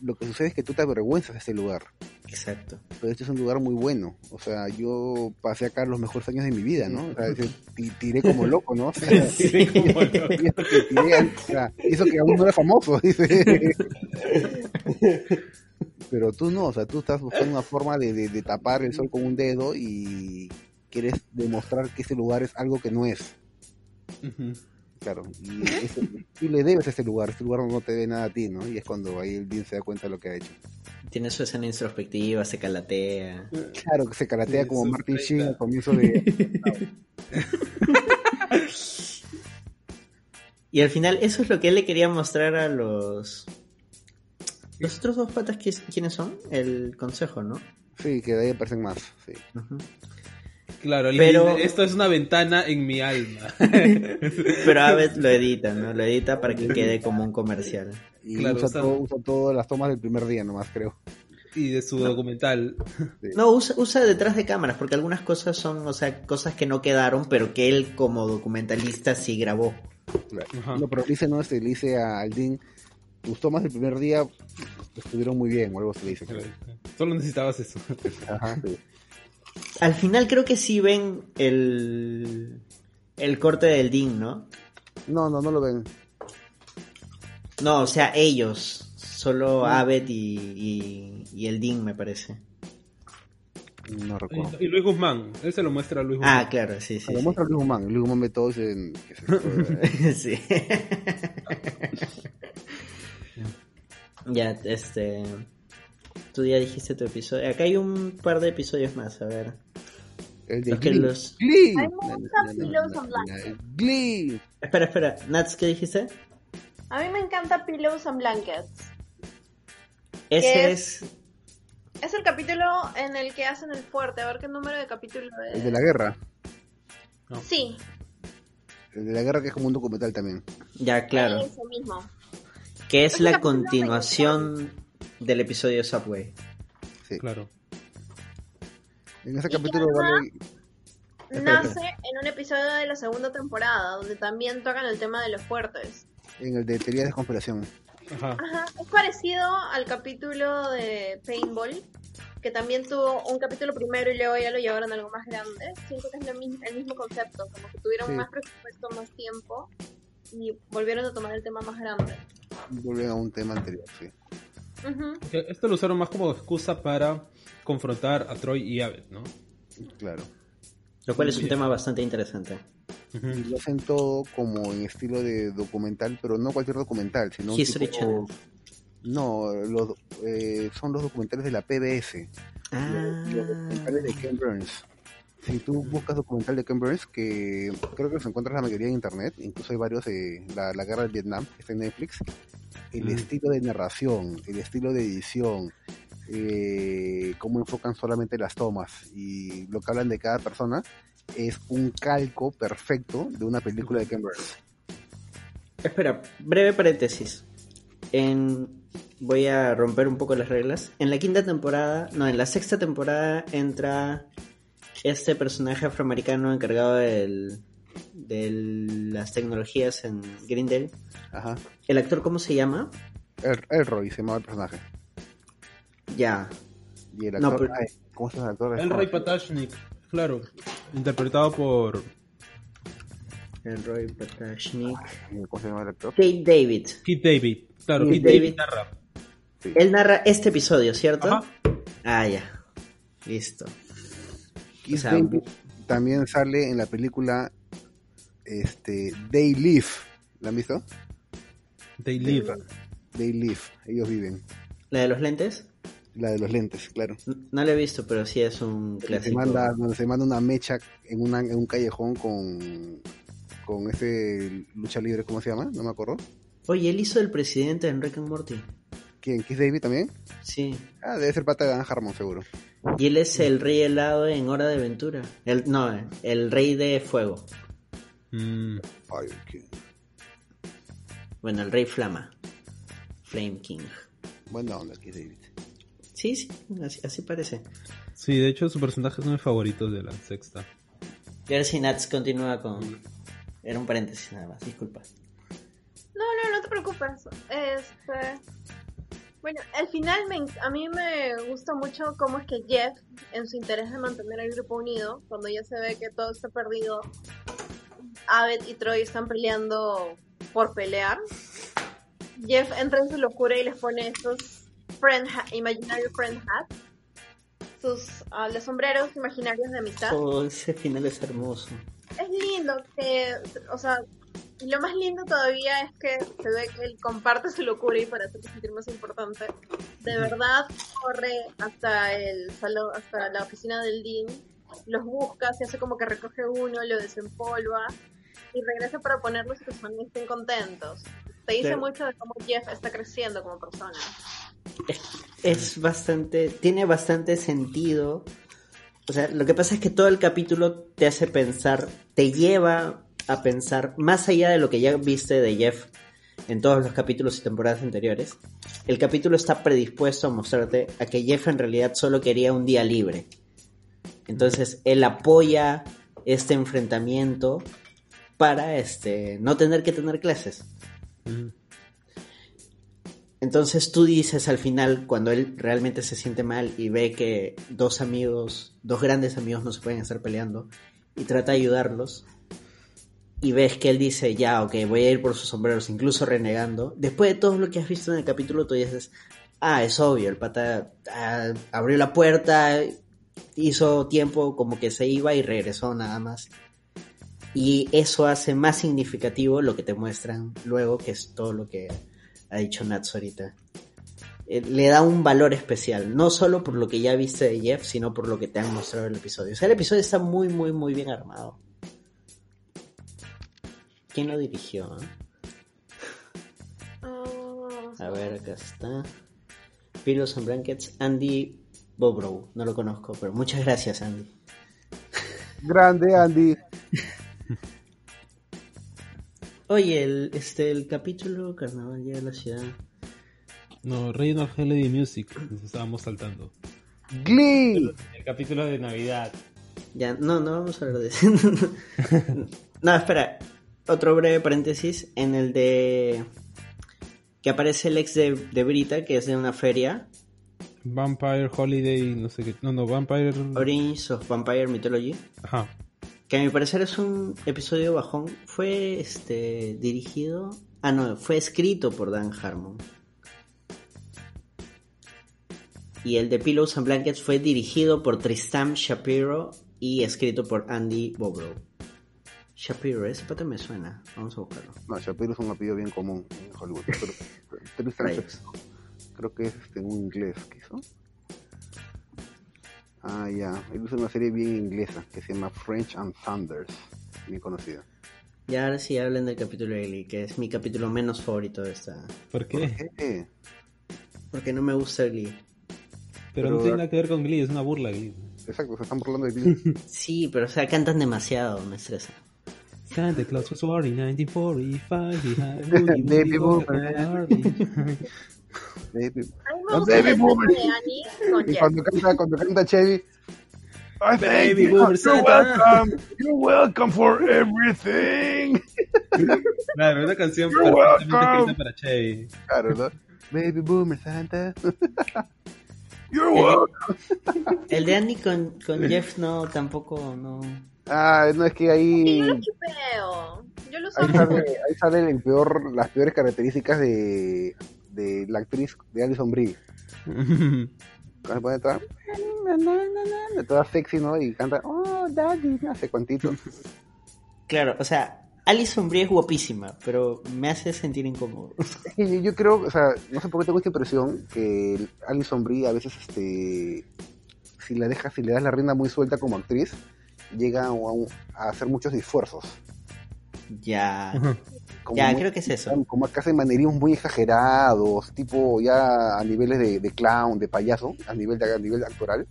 lo que sucede es que tú te avergüenzas de este lugar. Exacto. Pero este es un lugar muy bueno. O sea, yo pasé acá los mejores años de mi vida, ¿no? O sea, tiré como loco, ¿no? O sea, Sí, como loco. y eso que tiré, o sea, eso que aún no era famoso, dice. Pero tú no, o sea, tú estás buscando una forma de, de- de tapar el sol con un dedo y quieres demostrar que ese lugar es algo que no es. Claro, y eso, le debes a este lugar, este lugar no te debe nada a ti, ¿no? Y es cuando ahí el Dean se da cuenta de lo que ha hecho. Tiene su escena introspectiva, se calatea. Claro, que se caratea Sí, como Martin. Sheen al comienzo de... Y al final, eso es lo que él le quería mostrar a los. Los otros dos patas, ¿qui- ¿quiénes son? El consejo, ¿no? Sí, que de ahí aparecen más, sí. Ujú. Claro, Pero- esto es una ventana en mi alma. Pero Abed lo edita, ¿no? Lo edita para que quede como un comercial. Y Claro, usa, todo, todas las tomas del primer día nomás, creo. y de su documental. No, usa, usa detrás de cámaras, porque algunas cosas son, o sea, cosas que no quedaron, pero que él como documentalista sí grabó. Claro. Ajá. No, pero dice, no, este, le dice a Aldin, tus tomas del primer día estuvieron muy bien, o algo se le dice. Solo necesitabas eso. Ajá, sí. Al final creo que sí ven el, el corte del DIN, ¿no? No, no, no lo ven. No, o sea, ellos. Solo Abed y, y, y el DIN, me parece. No recuerdo. Y, y Luis Guzmán, él se lo muestra a Luis Guzmán. Ah, claro, sí, sí. Lo sí. muestra Luis Guzmán. Luis Guzmán ve todo y que se- sí. ya, este. Tú ya dijiste tu episodio. Acá hay un par de episodios más, a ver. El de Los que Glee. los- Glee. A mí me gusta Pillows and Blankets. Glee. Espera, espera. Nats, ¿qué dijiste? A mí me encanta Pillows and Blankets. Ese ¿Qué es. Es el capítulo en el que hacen el fuerte. A ver qué número de capítulo es. El de la guerra. Sí, El de la guerra que es como un documental también. Ya, claro. ese mismo. Que es la continuación del episodio Subway. Sí. Claro. En ese capítulo vale... Nace en un episodio de la segunda temporada, donde también tocan el tema de los fuertes. En el de teoría de conspiración. Ajá. Ajá, es parecido al capítulo de Paintball, que también tuvo un capítulo primero y luego ya lo llevaron a algo más grande. Siento que es lo mismo, el mismo concepto, como que tuvieron Sí. más presupuesto, más tiempo y volvieron a tomar el tema más grande. Vuelven a un tema anterior, sí. Que Esto lo usaron más como excusa para confrontar a Troy y Abed, ¿no? Claro. Lo cual es un tema bastante interesante. Lo hacen todo como en estilo de documental, pero no cualquier documental, sino un History tipo- Channel. No, los, eh, son los documentales de la PBS. Ah. Los documentales de Ken Burns. Si tú buscas documental de Ken Burns, que creo que los encuentras la mayoría en internet, incluso hay varios de la, la guerra de Vietnam, que está en Netflix, el Mm. estilo de narración, el estilo de edición, eh, cómo enfocan solamente las tomas y lo que hablan de cada persona, es un calco perfecto de una película de Ken Burns. Espera, breve paréntesis. En... Voy a romper un poco las reglas. En la quinta temporada, no, en la sexta temporada entra este personaje afroamericano encargado del, de las tecnologías en Grindel. Ajá. ¿El actor cómo se llama? El, Elroy se llamaba el personaje. Ya. Y el No, actor, pero- ay, ¿cómo se llama el actor? El Patashnik, claro. Interpretado por. El Roy Patashnik. ¿Cómo se llama el actor? Kate David. Keith David. Claro, Keith Keith David David. narra. Sí. Él narra este episodio, ¿cierto? Ajá. Ah, ya. Listo. Keith o sea, David también sale en la película este, They Live. ¿La han visto? They live. They Live, ellos viven. ¿La de los lentes? La de los lentes, claro. No la he visto, pero sí es un Se clásico. manda, donde se manda una mecha en, una, en un callejón con, con ese lucha libre, ¿cómo se llama? No me acuerdo. Oye, él hizo el presidente en Rick and Morty. ¿Quién? ¿Kiss David también? Sí. Ah, debe ser pata de Dan Harmon, seguro. Y él es el rey helado en Hora de Aventura. El, no, el rey de fuego. Mm, Fire King. Bueno, el rey flama. Flame King. Buena onda, Kiss David. Sí, sí, así, así parece. Sí, de hecho su personaje es uno de mis favoritos de la sexta. Y ahora si Nats continúa con... Era un paréntesis nada más, disculpa. No, no, no te preocupes. Este. Bueno, al final me a mí me gusta mucho cómo es que Jeff, en su interés de mantener el grupo unido, cuando ya se ve que todo está perdido, Abed y Troy están peleando por pelear. Jeff entra en su locura y les pone estos friend imaginary friend hats, sus ah, los sombreros imaginarios de amistad. Oh, ese final es hermoso. es lindo que, o sea, y lo más lindo todavía es que se ve que él comparte su locura y para hacerse sentir más importante, de verdad corre hasta el salón, hasta la oficina del Dean, los busca, se hace como que recoge uno, lo desempolva y regresa para ponerlos que son- estén contentos. Te dice mucho de cómo Jeff está creciendo como persona. Es bastante... Tiene bastante sentido. O sea, lo que pasa es que todo el capítulo te hace pensar, te lleva a pensar, más allá de lo que ya viste de Jeff en todos los capítulos y temporadas anteriores, el capítulo está predispuesto a mostrarte a que Jeff en realidad solo quería un día libre. Entonces él apoya este enfrentamiento para este no tener que tener clases. Mm. Entonces tú dices al final, cuando él realmente se siente mal y ve que dos amigos, dos grandes amigos no se pueden estar peleando y trata de ayudarlos, y ves que él dice, ya, ok, voy a ir por sus sombreros, incluso renegando, después de todo lo que has visto en el capítulo, tú dices, ah, es obvio, el pata ah, abrió la puerta, hizo tiempo como que se iba y regresó nada más. Y eso hace más significativo lo que te muestran luego, que es todo lo que ha dicho Nats ahorita. Eh, le da un valor especial, no solo por lo que ya viste de Jeff, sino por lo que te han mostrado el episodio. O sea, el episodio está muy, muy, muy bien armado. ¿Quién lo dirigió? eh? Ah, A ver, acá está. Pillows and Blankets, Andy Bobrow. No lo conozco, pero muchas gracias, Andy. Grande, Andy. Oye, el, este, el capítulo Carnaval llega a la ciudad. No, Regional Holiday Music, nos estábamos saltando. Glee. El capítulo de Navidad. Ya, no, no vamos a hablar de eso. no, espera. Otro breve paréntesis. En el de. Que aparece el ex de, de Brita, que es de una feria. Vampire Holiday, no sé qué. No, no, Vampire. Origins of Vampire Mythology. Ajá. Que a mi parecer es un episodio bajón. Fue este dirigido. Ah, no, fue escrito por Dan Harmon. Y el de Pillows and Blankets fue dirigido por Tristan Shapiro y escrito por Andy Bobrow. Shapiro, ese pata me suena. Vamos a buscarlo. No, Shapiro es un apellido bien común en Hollywood. Pero, Tristan. Shapiro, creo que es este, en un inglés que hizo. Ah, ya. Él hizo una serie bien inglesa que se llama French and Thunders. Bien conocida. Y ahora sí hablen del capítulo de Glee, que es mi capítulo menos favorito de esta. ¿Por qué? Porque no me gusta Glee. Pero, Pero- no tiene nada que ver con Glee, es una burla Glee. exacto, se están burlando de Glee. Sí, pero o sea, cantan demasiado, me estresa. Santa Claus was born in 1945 behind Woody Baby Woody Baby. A mí me No gusta sé, el mi beso boomer. de Annie con Y Jeff. cuando canta, cuando canta Chevy. I Baby boomer You're Santa. welcome. You're welcome for everything. Claro, una canción You're perfectamente para Chevy. Claro, ¿no? Baby Boomer Santa. You're welcome. El de Andy con, con Jeff no, tampoco, no. Ah, no, es que Sí, ahí. yo lo chipeo. Yo lo Ahí sale, ahí sale el peor, las peores características de, de la actriz de Alison Brie. Cuando se pone atrás, toda sexy, ¿no? Y canta, oh, daddy, no sé cuantito. Claro, o sea, Alison Brie es guapísima, pero me hace sentir incómodo. Yo, yo creo, o sea, no sé por qué tengo esta impresión que Alison Brie a veces, este, si la dejas, si le das la rienda muy suelta como actriz, llega a, un- a hacer muchos esfuerzos. Ya, Como ya, muy- creo que es eso. Como que hacen manerismos muy exagerados, tipo ya a niveles de, de clown, de payaso, a nivel, de, a nivel actoral.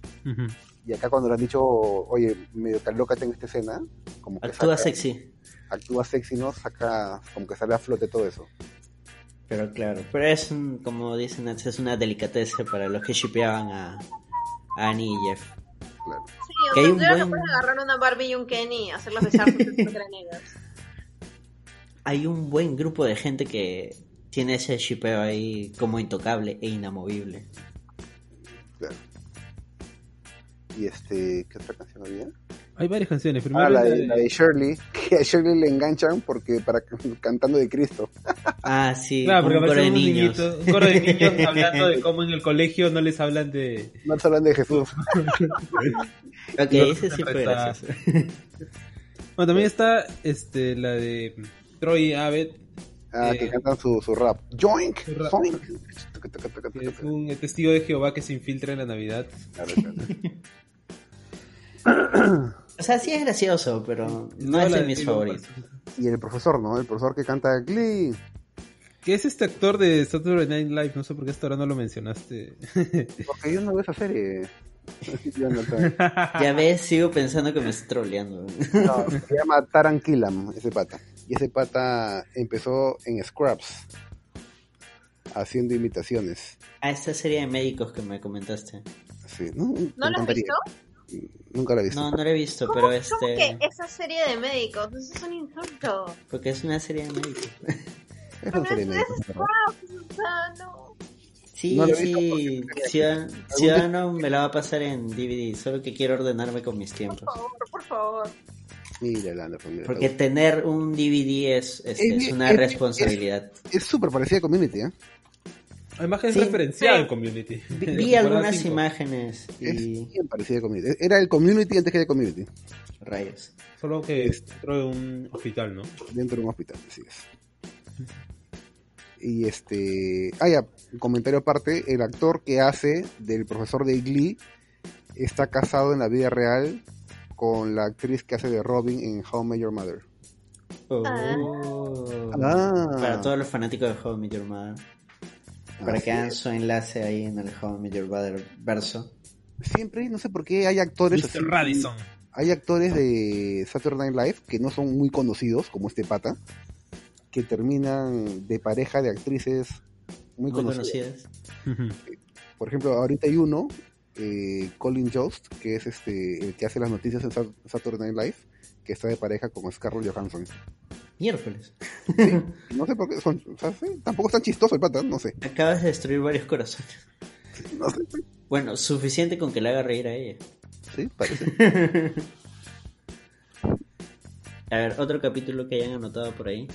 Y acá cuando le han dicho, oye, medio tan loca en esta escena, como que Actúa saca- sexy, actúa sexy, ¿no? Saca, como que sale a flote todo eso. pero claro. Pero es, un- como dicen antes, es una delicateza para los que shipeaban a, a Annie y Jeff. Claro. Sí, Que o hay sea, un que buen- puedes agarrar una Barbie y un Kenny y hacerlos entre negras. Hay un buen grupo de gente que tiene ese shipeo ahí como intocable e inamovible. claro. Y este, ¿qué otra canción había? Hay varias canciones. Primero Ah, la de, la de Shirley, que a Shirley le enganchan porque para cantando de Cristo. Ah, sí, Claro, porque un coro de niños. niñitos, un coro de niños hablando de cómo en el colegio no les hablan de... No te hablan de Jesús. Ok, No, ese sí fue gracioso. Bueno, también está este la de Troy Abbott, Ah, Eh. que cantan su, su rap. Joink, Su rap. joink. que es un testigo de Jehová que se infiltra en la Navidad. Claro, claro. O sea, sí es gracioso, pero no es de mis favoritos. Y el profesor, ¿no? El profesor que canta Glee. Que es este actor de Saturday Night Live, no sé por qué hasta ahora no lo mencionaste. Porque yo no veo esa serie. Ya ves, sigo pensando que me estoy troleando. No, se llama Taran Killam, ese pata. Y ese pata empezó en Scraps, haciendo imitaciones. A esta serie de médicos que me comentaste. Sí, ¿no? ¿No Me lo has visto? Nunca la he visto. No, no la he visto, ¿Cómo, pero cómo este. que esa serie de médicos? Eso es un insulto. Porque es una serie de médicos. es una serie sea, no. Sí, No sí. Ciudad- Ciudadano me la va a pasar en DVD, solo que quiero ordenarme con mis tiempos. Por favor, por favor. Anderson. Porque tener un DVD es, es, Es- es una es- responsabilidad. Es súper parecida a Community, ¿eh? Además que es Sí. referencial Sí. Community. Vi, algunas cinco. imágenes Es y bien parecida a Community. Era el Community antes que el Community. rayos. Solo que es dentro de un hospital, ¿no? Dentro de un hospital, así es. Y este. Ah, ya, un comentario aparte. El actor que hace del profesor de Glee está casado en la vida real con la actriz que hace de Robin en How I Met Your Mother. Oh. Ah. Para todos los fanáticos de How I Met Your Mother. Para Así que hagan su enlace ahí en el How I Met Your Mother verso. Siempre, no sé por qué hay actores. Mr. Radisson. hay actores de Saturday Night Live que no son muy conocidos, como este pata, que terminan de pareja de actrices muy, Muy conocidas. conocidas. Por ejemplo, ahorita hay uno, eh, Colin Jost, que es este el que hace las noticias en Sat- Saturday Night Live, que está de pareja con Scarlett Johansson. Miércoles. No sé por qué, son, o sea, sí, tampoco es tan chistoso el pata, no sé. Acabas de destruir varios corazones. No sé, Bueno, suficiente con que le haga reír a ella. sí, parece. A ver, otro capítulo que hayan anotado por ahí.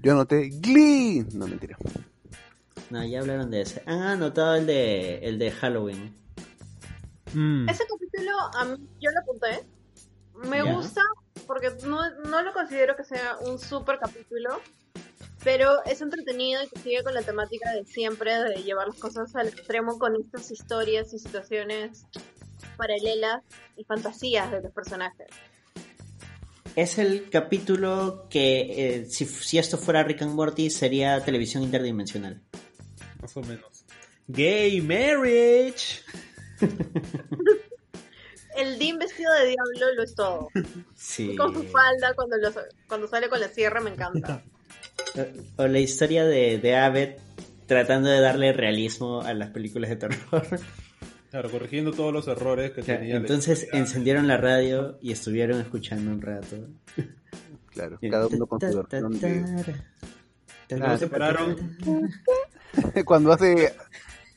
Yo anoté Glee. No, mentira. No, ya hablaron de ese. Han anotado el de el de Halloween. Mm. Ese capítulo, a mí, yo lo apunté. Me Ya. gusta porque no, no lo considero que sea un super capítulo, pero es entretenido y que sigue con la temática de siempre, de llevar las cosas al extremo con estas historias y situaciones paralelas y fantasías de los personajes. Es el capítulo que, eh, si, si esto fuera Rick and Morty, sería televisión interdimensional. Más o menos. Gay marriage. El Dean vestido de diablo lo es todo. Sí. Con su falda cuando, lo- cuando sale con la sierra me encanta. O la historia de, de Abbott tratando de darle realismo a las películas de terror. Claro, corrigiendo todos los errores que tenía. la Entonces encendieron la radio y estuvieron escuchando un rato. Claro, cada uno con su versión separaron. Cuando hace...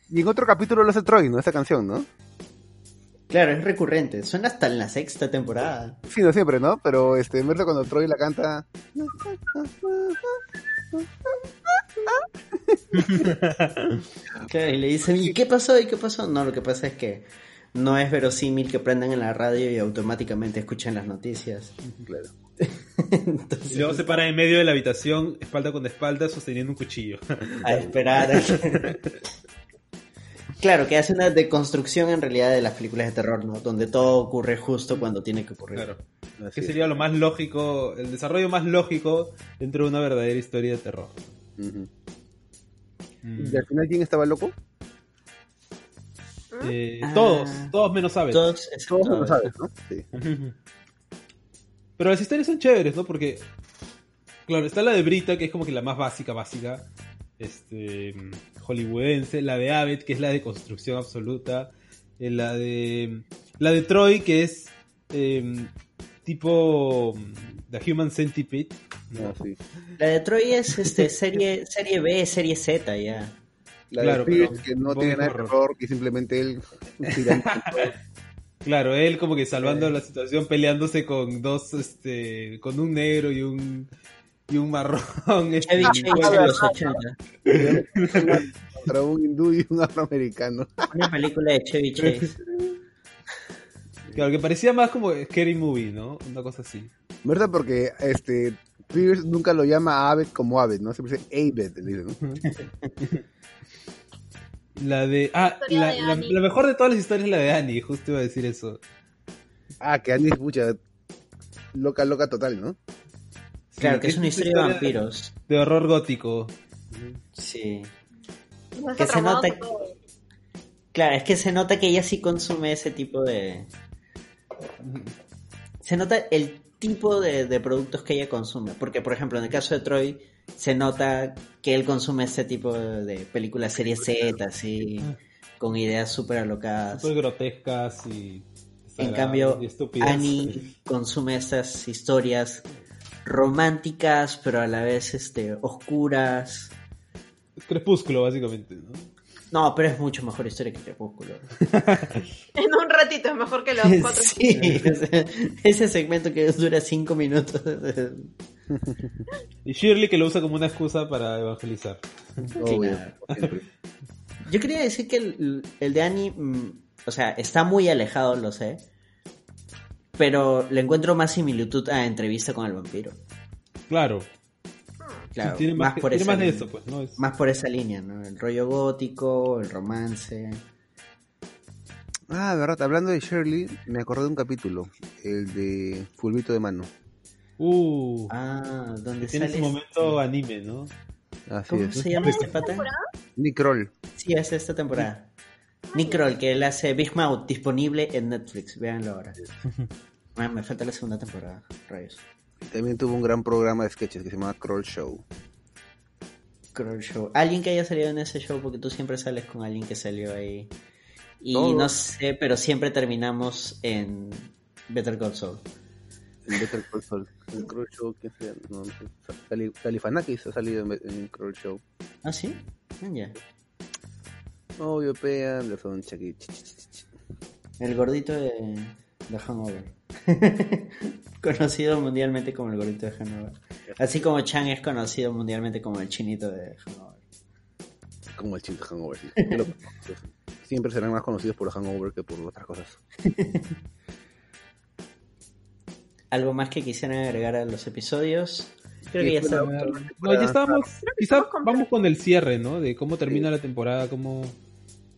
Y en otro capítulo lo hace Troy, ¿no? Esa canción, ¿no? Claro, es recurrente. Suena hasta en la sexta temporada. Sí, no siempre, ¿no? Pero este, en verdad cuando Troy la canta... Claro, y le dicen, ¿y qué pasó? ¿Y qué pasó? No, lo que pasa es que no es verosímil que prendan en la radio y automáticamente escuchen las noticias. Claro. Entonces, Y luego se para en medio de la habitación, espalda con espalda, sosteniendo un cuchillo. a esperar. claro, que hace una deconstrucción en realidad de las películas de terror, ¿no? Donde todo ocurre justo cuando tiene que ocurrir. claro. Así Que es. sería lo más lógico, el desarrollo más lógico dentro de una verdadera historia de terror. Mm. ¿Y al final quién estaba loco? Eh, Ah. Todos, todos menos Abbott. Todos, Todos lo sabes, ¿no? Sí. Pero las historias son chéveres, ¿no? Porque, claro, está la de Brita, que es como que la más básica, básica, este, hollywoodense, la de Abbott, que es la de construcción absoluta, eh, la de, la de Troy, que es em, tipo The Human Centipede, ¿no? Ah, sí. La de Troy es este, serie, serie B, serie Z ya. La Claro, de pero que no tiene nada de terror, que simplemente él Claro, él como que salvando la situación, peleándose con dos, este, con un negro y un, y un marrón. este, Chevy Chase de los 80. contra un hindú y un afroamericano. Una película de Chevy Chase. Claro, que parecía más como Scary Movie, ¿no? Una cosa así. ¿Verdad? Porque este Pierce nunca lo llama Abed como Abed, ¿no? Siempre dice Abed, le dice, ¿no? La de. Ah, la, de la- mejor de todas las historias es la de Annie, justo iba a decir eso. Ah, que Annie escucha loca, loca total, ¿no? Claro, que es una historia de vampiros. De horror gótico. Sí. No Que se nota-. Claro, es que se nota que ella sí consume ese tipo de... Se nota el tipo de, de productos que ella consume. Porque, por ejemplo, en el caso de Troy, se nota que él consume ese tipo de, películas serie Z, así, con ideas súper alocadas. Súper grotescas y. En cambio, y. Annie consume estas historias románticas, pero a la vez este, oscuras. Crepúsculo, básicamente, ¿no? No, pero es mucho mejor historia que Crepúsculo. En un ratito es mejor que los cuatro. Sí, o sea, ese segmento que dura cinco minutos. Y Shirley que lo usa como una excusa para evangelizar. Obvio. Yo quería decir que el, el de Annie, mm, o sea, está muy alejado, lo sé. Pero le encuentro más similitud a entrevista con el vampiro. Claro. Claro, tiene más, más, por tiene esa más de línea. eso, pues, ¿no? Es- Más por esa línea, ¿no? El rollo gótico, el romance. Ah, verdad, hablando de Shirley, me acordé de un capítulo, el de Fulvito de Mano. Uh. Ah, donde tiene sale. ese momento anime, ¿no? Así ¿Cómo es. se llama este pata? Nick Kroll. Sí, es esta temporada. Nick Kroll, que él hace Big Mouth, disponible en Netflix. Véanlo ahora. Ah, me falta la segunda temporada, rayos. También tuvo un gran programa de sketches que se llama Kroll Show. Kroll Show. Alguien que haya salido en ese show, porque tú siempre sales con alguien que salió ahí. Y Todos. no sé, pero siempre terminamos en Better Call Saul. En Better Call Saul. El Kroll Show, ¿quién se No. Sali- Califanakis ha salido en, en Kroll Show. ¿Ah, sí? Ah, ya. Obvio, P. Anderson, Chucky. El gordito de, de Hangover. conocido mundialmente como el gordito de Hangover. Así como Chang es conocido mundialmente como el chinito de Hangover. Como el chiste Hangover. sí. Qué loco. Siempre serán más conocidos por Hangover que por otras cosas. ¿Algo más que quisieran agregar a los episodios? Creo que ya está. bueno, No, ya estábamos. Quizá estamos completos. vamos con el cierre, ¿no? De cómo termina la temporada, cómo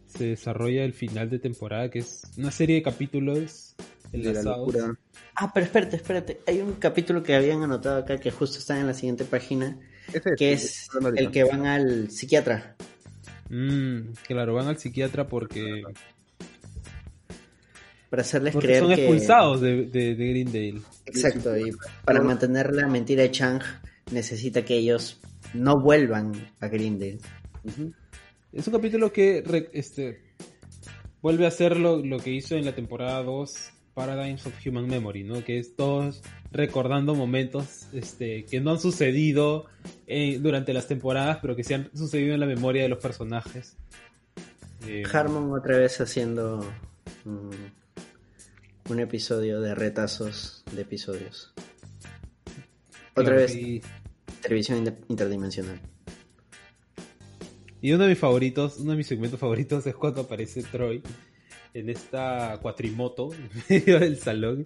se desarrolla el final de temporada, que es una serie de capítulos De la enlazados. locura. Ah, pero espérate, espérate. Hay un capítulo que habían anotado acá que justo está en la siguiente página, que es el que van al psiquiatra. Mm, claro, van al psiquiatra porque, Para hacerles porque creer son que... expulsados de, de, de Greendale. Exacto, y para mantener la mentira de Chang necesita que ellos no vuelvan a Greendale. Es un capítulo que re- este, vuelve a hacer lo, lo que hizo en la temporada 2 Paradigms of Human Memory, ¿no? Que es todos recordando momentos este, que no han sucedido eh, durante las temporadas, pero que se han sucedido en la memoria de los personajes. Eh, Harmon otra vez haciendo mm, un episodio de retazos de episodios. Otra claro, vez Y, televisión inter- interdimensional. y uno de mis favoritos, uno de mis segmentos favoritos es cuando aparece Troy en esta cuatrimoto en medio del salón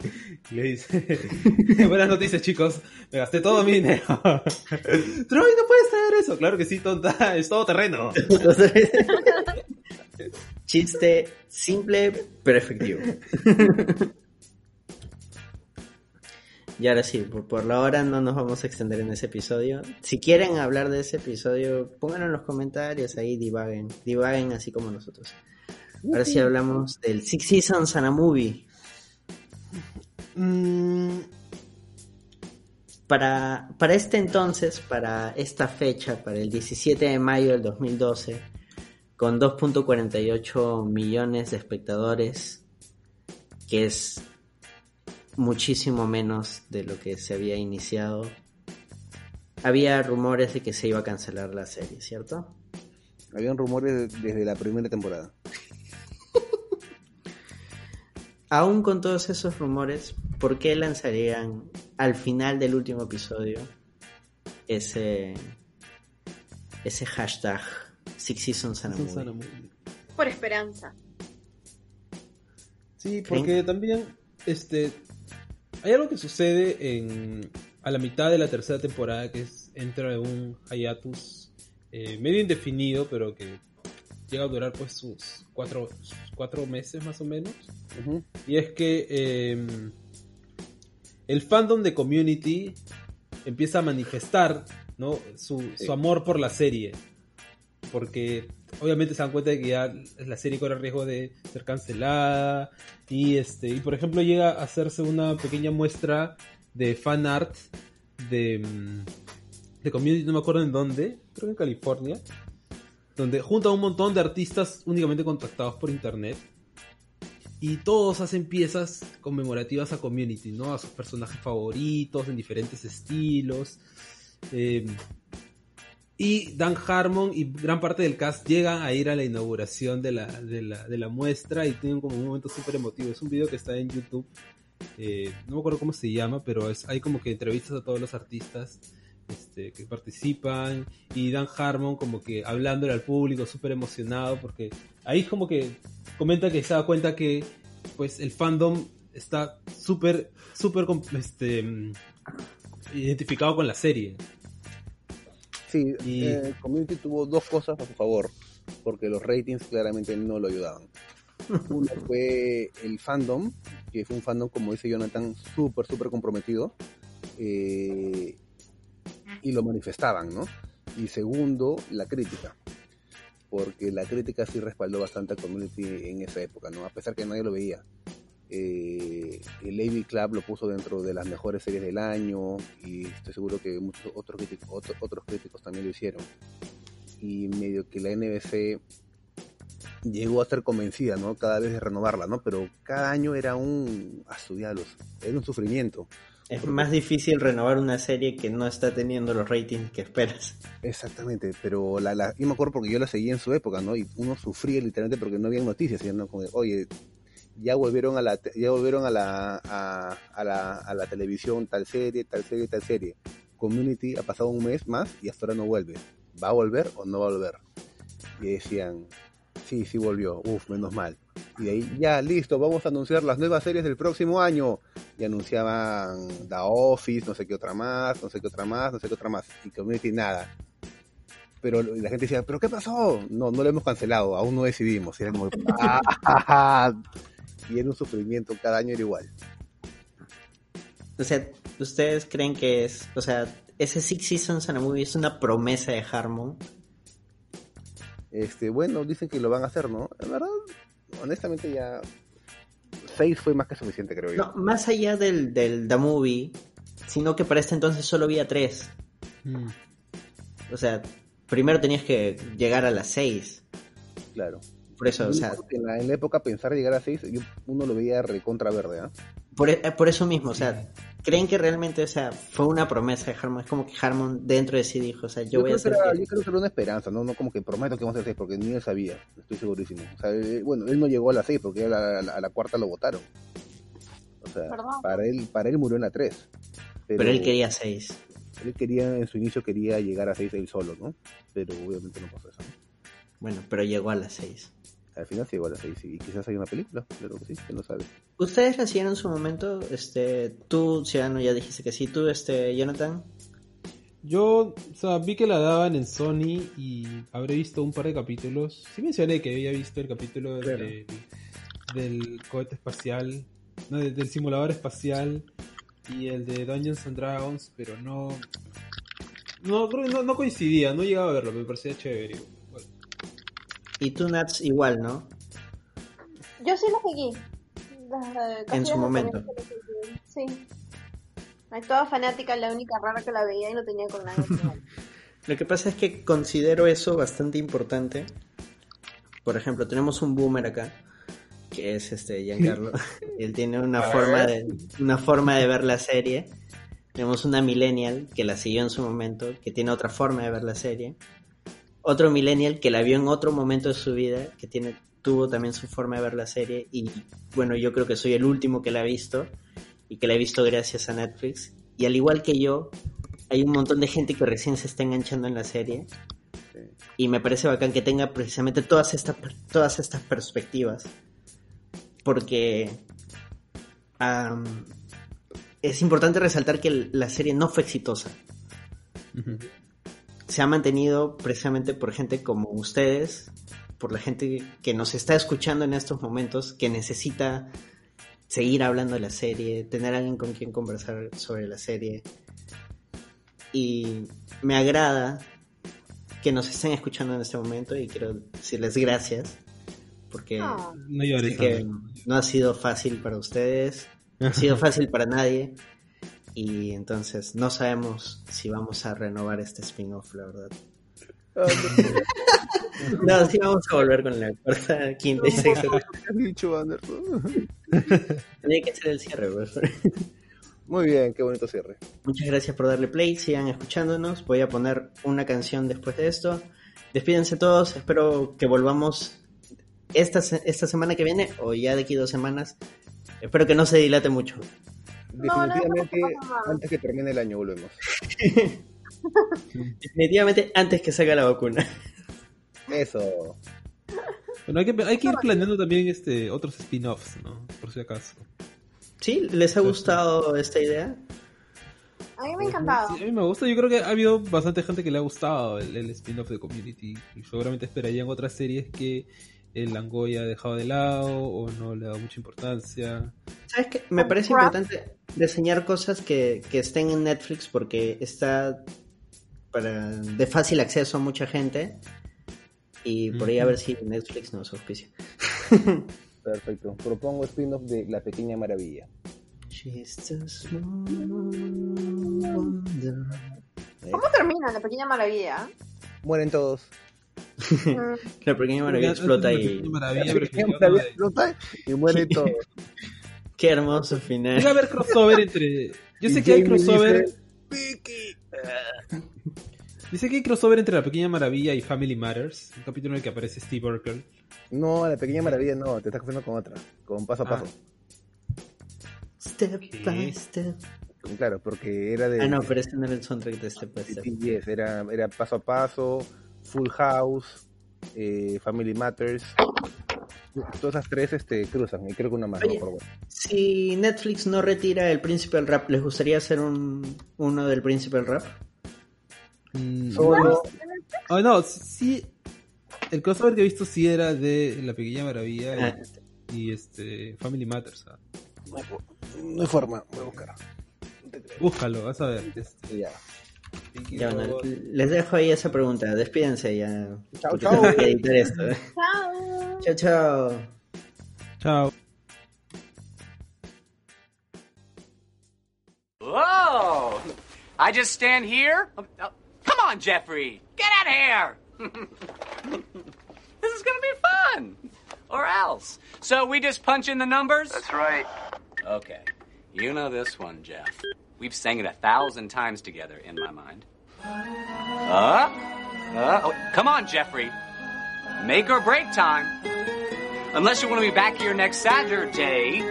y le dice, buenas noticias chicos, me gasté todo mi dinero. Troy, no puedes traer eso. Claro que sí, tonta, es todo terreno. Chiste simple pero efectivo. Y ahora sí, por, por, la hora no nos vamos a extender en ese episodio. Si quieren hablar de ese episodio, pónganlo en los comentarios, ahí divaguen, divaguen así como nosotros. Ahora sí hablamos del Six Seasons and a Movie. Mm, para, para este entonces, para esta fecha, para el 17 de mayo del 2012, con 2.48 millones de espectadores, que es muchísimo menos de lo que se había iniciado. Había rumores de que se iba a cancelar la serie, ¿cierto? Habían rumores desde la primera temporada. Aún con todos esos rumores, ¿por qué lanzarían al final del último episodio ese ese hashtag Six Seasons and a Movie? Por esperanza. Sí, porque también este hay algo que sucede en, a la mitad de la tercera temporada que es entra en un hiatus eh, medio indefinido, pero que llega a durar pues sus cuatro, cuatro meses más o menos. Y es que eh, el fandom de Community empieza a manifestar ¿no? su, sí. su amor por la serie. Porque obviamente se dan cuenta de que ya la serie corre riesgo de ser cancelada. Y este, y por ejemplo, llega a hacerse una pequeña muestra de fan art de, de community, no me acuerdo en dónde, creo que en California. Donde junta un montón de artistas únicamente contactados por internet. Y todos hacen piezas conmemorativas a community, ¿no? A sus personajes favoritos, en diferentes estilos. Eh, y Dan Harmon y gran parte del cast llegan a ir a la inauguración de la, de la, de la muestra y tienen como un momento súper emotivo. Es un video que está en YouTube. Eh, no me acuerdo cómo se llama, pero es, hay como que entrevistas a todos los artistas este, que participan y Dan Harmon como que hablándole al público súper emocionado porque ahí como que comenta que se da cuenta que pues el fandom está súper, súper este, identificado con la serie. Sí, y... eh, Community tuvo dos cosas a su favor, porque los ratings claramente no lo ayudaban. Uno fue el fandom, que fue un fandom, como dice Jonathan, súper, súper comprometido, eh, y lo manifestaban, ¿no? Y segundo, la crítica, porque la crítica sí respaldó bastante a Community en esa época, ¿no? A pesar que nadie lo veía. Eh, el AV Club lo puso dentro de las mejores series del año y estoy seguro que muchos otros críticos, otro, otros críticos también lo hicieron. Y medio que la NBC llegó a ser convencida, ¿no? Cada vez de renovarla, ¿no? Pero cada año era un... estudiarlos, era un sufrimiento. Es más difícil renovar una serie que no está teniendo los ratings que esperas. Exactamente, pero la, la, yo me acuerdo porque yo la seguí en su época, ¿no? Y uno sufría literalmente porque no había noticias, ¿no? Como de, oye, ya volvieron a la ya volvieron a la, a, la a la televisión tal serie, tal serie, tal serie. Community ha pasado un mes más y hasta ahora no vuelve. ¿Va a volver o no va a volver? Y decían, sí, sí volvió, uff, menos mal. Y de ahí, ya, listo, vamos a anunciar las nuevas series del próximo año. Y anunciaban The Office, no sé qué otra más, no sé qué otra más, no sé qué otra más. Y Community nada. Pero la gente decía, ¿pero qué pasó? No, no lo hemos cancelado, aún no decidimos. Y era ¡Ah! Y era un sufrimiento, cada año era igual. O sea, ¿ustedes creen que es, o sea, ese Six Seasons and a Movie es una promesa de Harmon? Este, bueno, dicen que lo van a hacer, ¿no? En verdad, honestamente ya seis fue más que suficiente, creo yo. No, más allá del, del The Movie, sino que para este entonces solo había tres. Mm. O sea, primero tenías que llegar a las seis. Claro. Por eso, o sea. En la, en la época pensar llegar a 6, uno lo veía recontra verde, ¿eh? Por, por, eso mismo, o sea, ¿creen que realmente, o sea, fue una promesa de Harmon? Es como que Harmon dentro de sí dijo, o sea, yo, yo voy a hacer. Era, yo creo que era una esperanza, ¿no? No como que prometo que vamos a hacer 6, porque ni él sabía, estoy segurísimo. O sea, él, bueno, él no llegó a la 6 porque a la, a la, a la cuarta lo votaron. O sea, para él, para él murió en la 3. Pero, pero él quería 6. Él quería, en su inicio quería llegar a 6 él solo, ¿no? Pero obviamente no pasó eso. ¿no? Bueno, pero llegó a las 6. Al final sí, igual así, sí. Y quizás hay una película, claro que sí, que no sabe. ¿Ustedes la siguieron en su momento? Este, tú, Ciudadano, ya dijiste que sí. Tú, este, Jonathan. Yo, o sea, vi que la daban en Sony y habré visto un par de capítulos. Sí mencioné que había visto el capítulo Claro. de- del cohete espacial, no, de- del simulador espacial y el de Dungeons and Dragons, pero no... No, creo que no, no coincidía, no llegaba a verlo, me parecía chévere. Y tú, Nats, igual, ¿no? Yo sí la seguí. En su momento. Sí. Ay, toda fanática, la única rara que la veía y no tenía con nadie. Lo que pasa es que considero eso bastante importante. Por ejemplo, tenemos un boomer acá, que es este Giancarlo. Él tiene una forma de una forma de ver la serie. Tenemos una millennial que la siguió en su momento, que tiene otra forma de ver la serie. Otro millennial que la vio en otro momento de su vida, que tiene tuvo también su forma de ver la serie y bueno, yo creo que soy el último que la ha visto y que la he visto gracias a Netflix. Y al igual que yo, hay un montón de gente que recién se está enganchando en la serie y me parece bacán que tenga precisamente todas estas todas estas perspectivas porque es importante resaltar que la serie no fue exitosa se ha mantenido precisamente por gente como ustedes por la gente que nos está escuchando en estos momentos que necesita seguir hablando de la serie tener alguien con quien conversar sobre la serie y me agrada que nos estén escuchando en este momento y quiero decirles gracias porque Ah. no llores. sé que no ha sido fácil para ustedes, no ha sido fácil para nadie y entonces no sabemos si vamos a renovar este spin-off, la verdad. No, sí vamos a volver con la cuarta, quinta y sexta. ¿Qué has dicho? Tenía que ser el cierre, pues. Muy bien, qué bonito cierre. Muchas gracias por darle play, sigan escuchándonos. Voy a poner una canción después de esto. Despídense todos, espero que volvamos esta, esta semana que viene o ya de aquí dos semanas. Espero que no se dilate mucho. Definitivamente, antes que termine el año volvemos. Definitivamente antes que salga la vacuna. Eso. Bueno, hay que, hay que ir planeando también este otros spin-offs, ¿no? Por si acaso. ¿Sí? ¿Les ha gustado esta idea? A mí me ha encantado. Sí, a mí me gusta. Yo creo que ha habido bastante gente que le ha gustado el, el spin-off de Community. Y seguramente esperarían otras series que el Langoy ha dejado de lado o no le ha dado mucha importancia. ¿Sabes qué? Me parece importante diseñar cosas que, que estén en Netflix porque está para, de fácil acceso a mucha gente. Y por ahí a ver si Netflix nos auspicia. Perfecto. Propongo spin-off de La Pequeña Maravilla. ¿Cómo termina la pequeña maravilla? Mueren todos. La pequeña maravilla explota y. Pequeña Maravilla, La Pequeña que- Maravilla explota y mueren todos. Qué hermoso final. Debe haber crossover entre. Yo sé que hay crossover. dice, "Vicky". Yo sé que hay crossover entre La Pequeña Maravilla y Family Matters. Un capítulo en el que aparece Steve Urkel. No, La Pequeña Maravilla no, te estás confundiendo con otra. Con Paso a Ah. Paso. Step ¿Qué? by step. Claro, porque era de... Ah, no, pero ese no era el soundtrack de Step by Step. Era, era Paso a Paso, Full House, eh, Family Matters. Todas esas tres este, cruzan, y creo que una más. no Oye. acuerdo. Si Netflix no retira el Principal Rap, ¿les gustaría hacer un, uno del Principal Rap? Mm, Solo, Oh, no, sí. El crossover que he visto sí era de La Pequeña Maravilla y, Ah, y, este Family Matters. ah. no hay forma, voy a buscar. Búscalo, vas a ver. Este, Ya. Ya, bueno, les dejo ahí esa pregunta. Despídense ya. Chao, porque chao. tengo editar esto. Chao. Chao, chao. Chao. Whoa! I just stand here? Oh, oh, come on, Jeffrey! Get out of here! this is gonna be fun! Or else. So we just punch in the numbers? That's right. Okay. You know this one, Jeff. We've sang it a thousand times together in my mind. Uh? Uh? Oh, come on, Jeffrey. Make or break time. Unless you want to be back here next Saturday.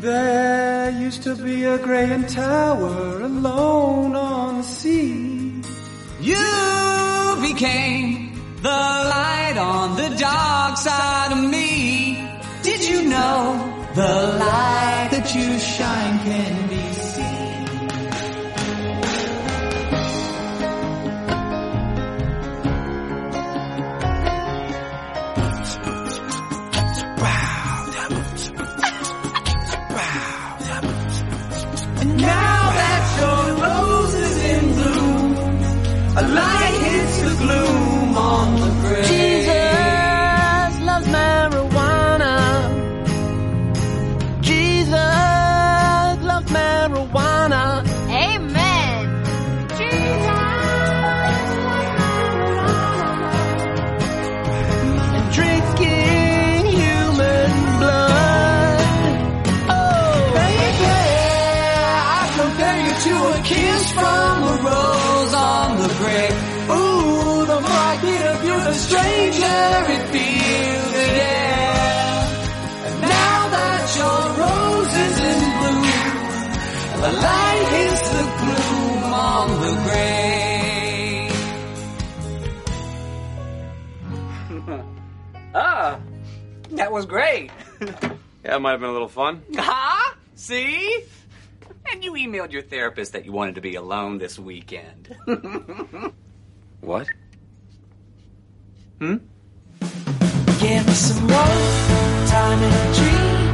There used to be a Graham Tower alone on the sea. You became the light on the dark side of me. Did you know the light that you shine can be seen? And now that your rose is in bloom, a light hits the gloom on that was great. yeah, it might have been a little fun. Huh? See? And you emailed your therapist that you wanted to be alone this weekend. what? Hmm? Give me some more time in a dream.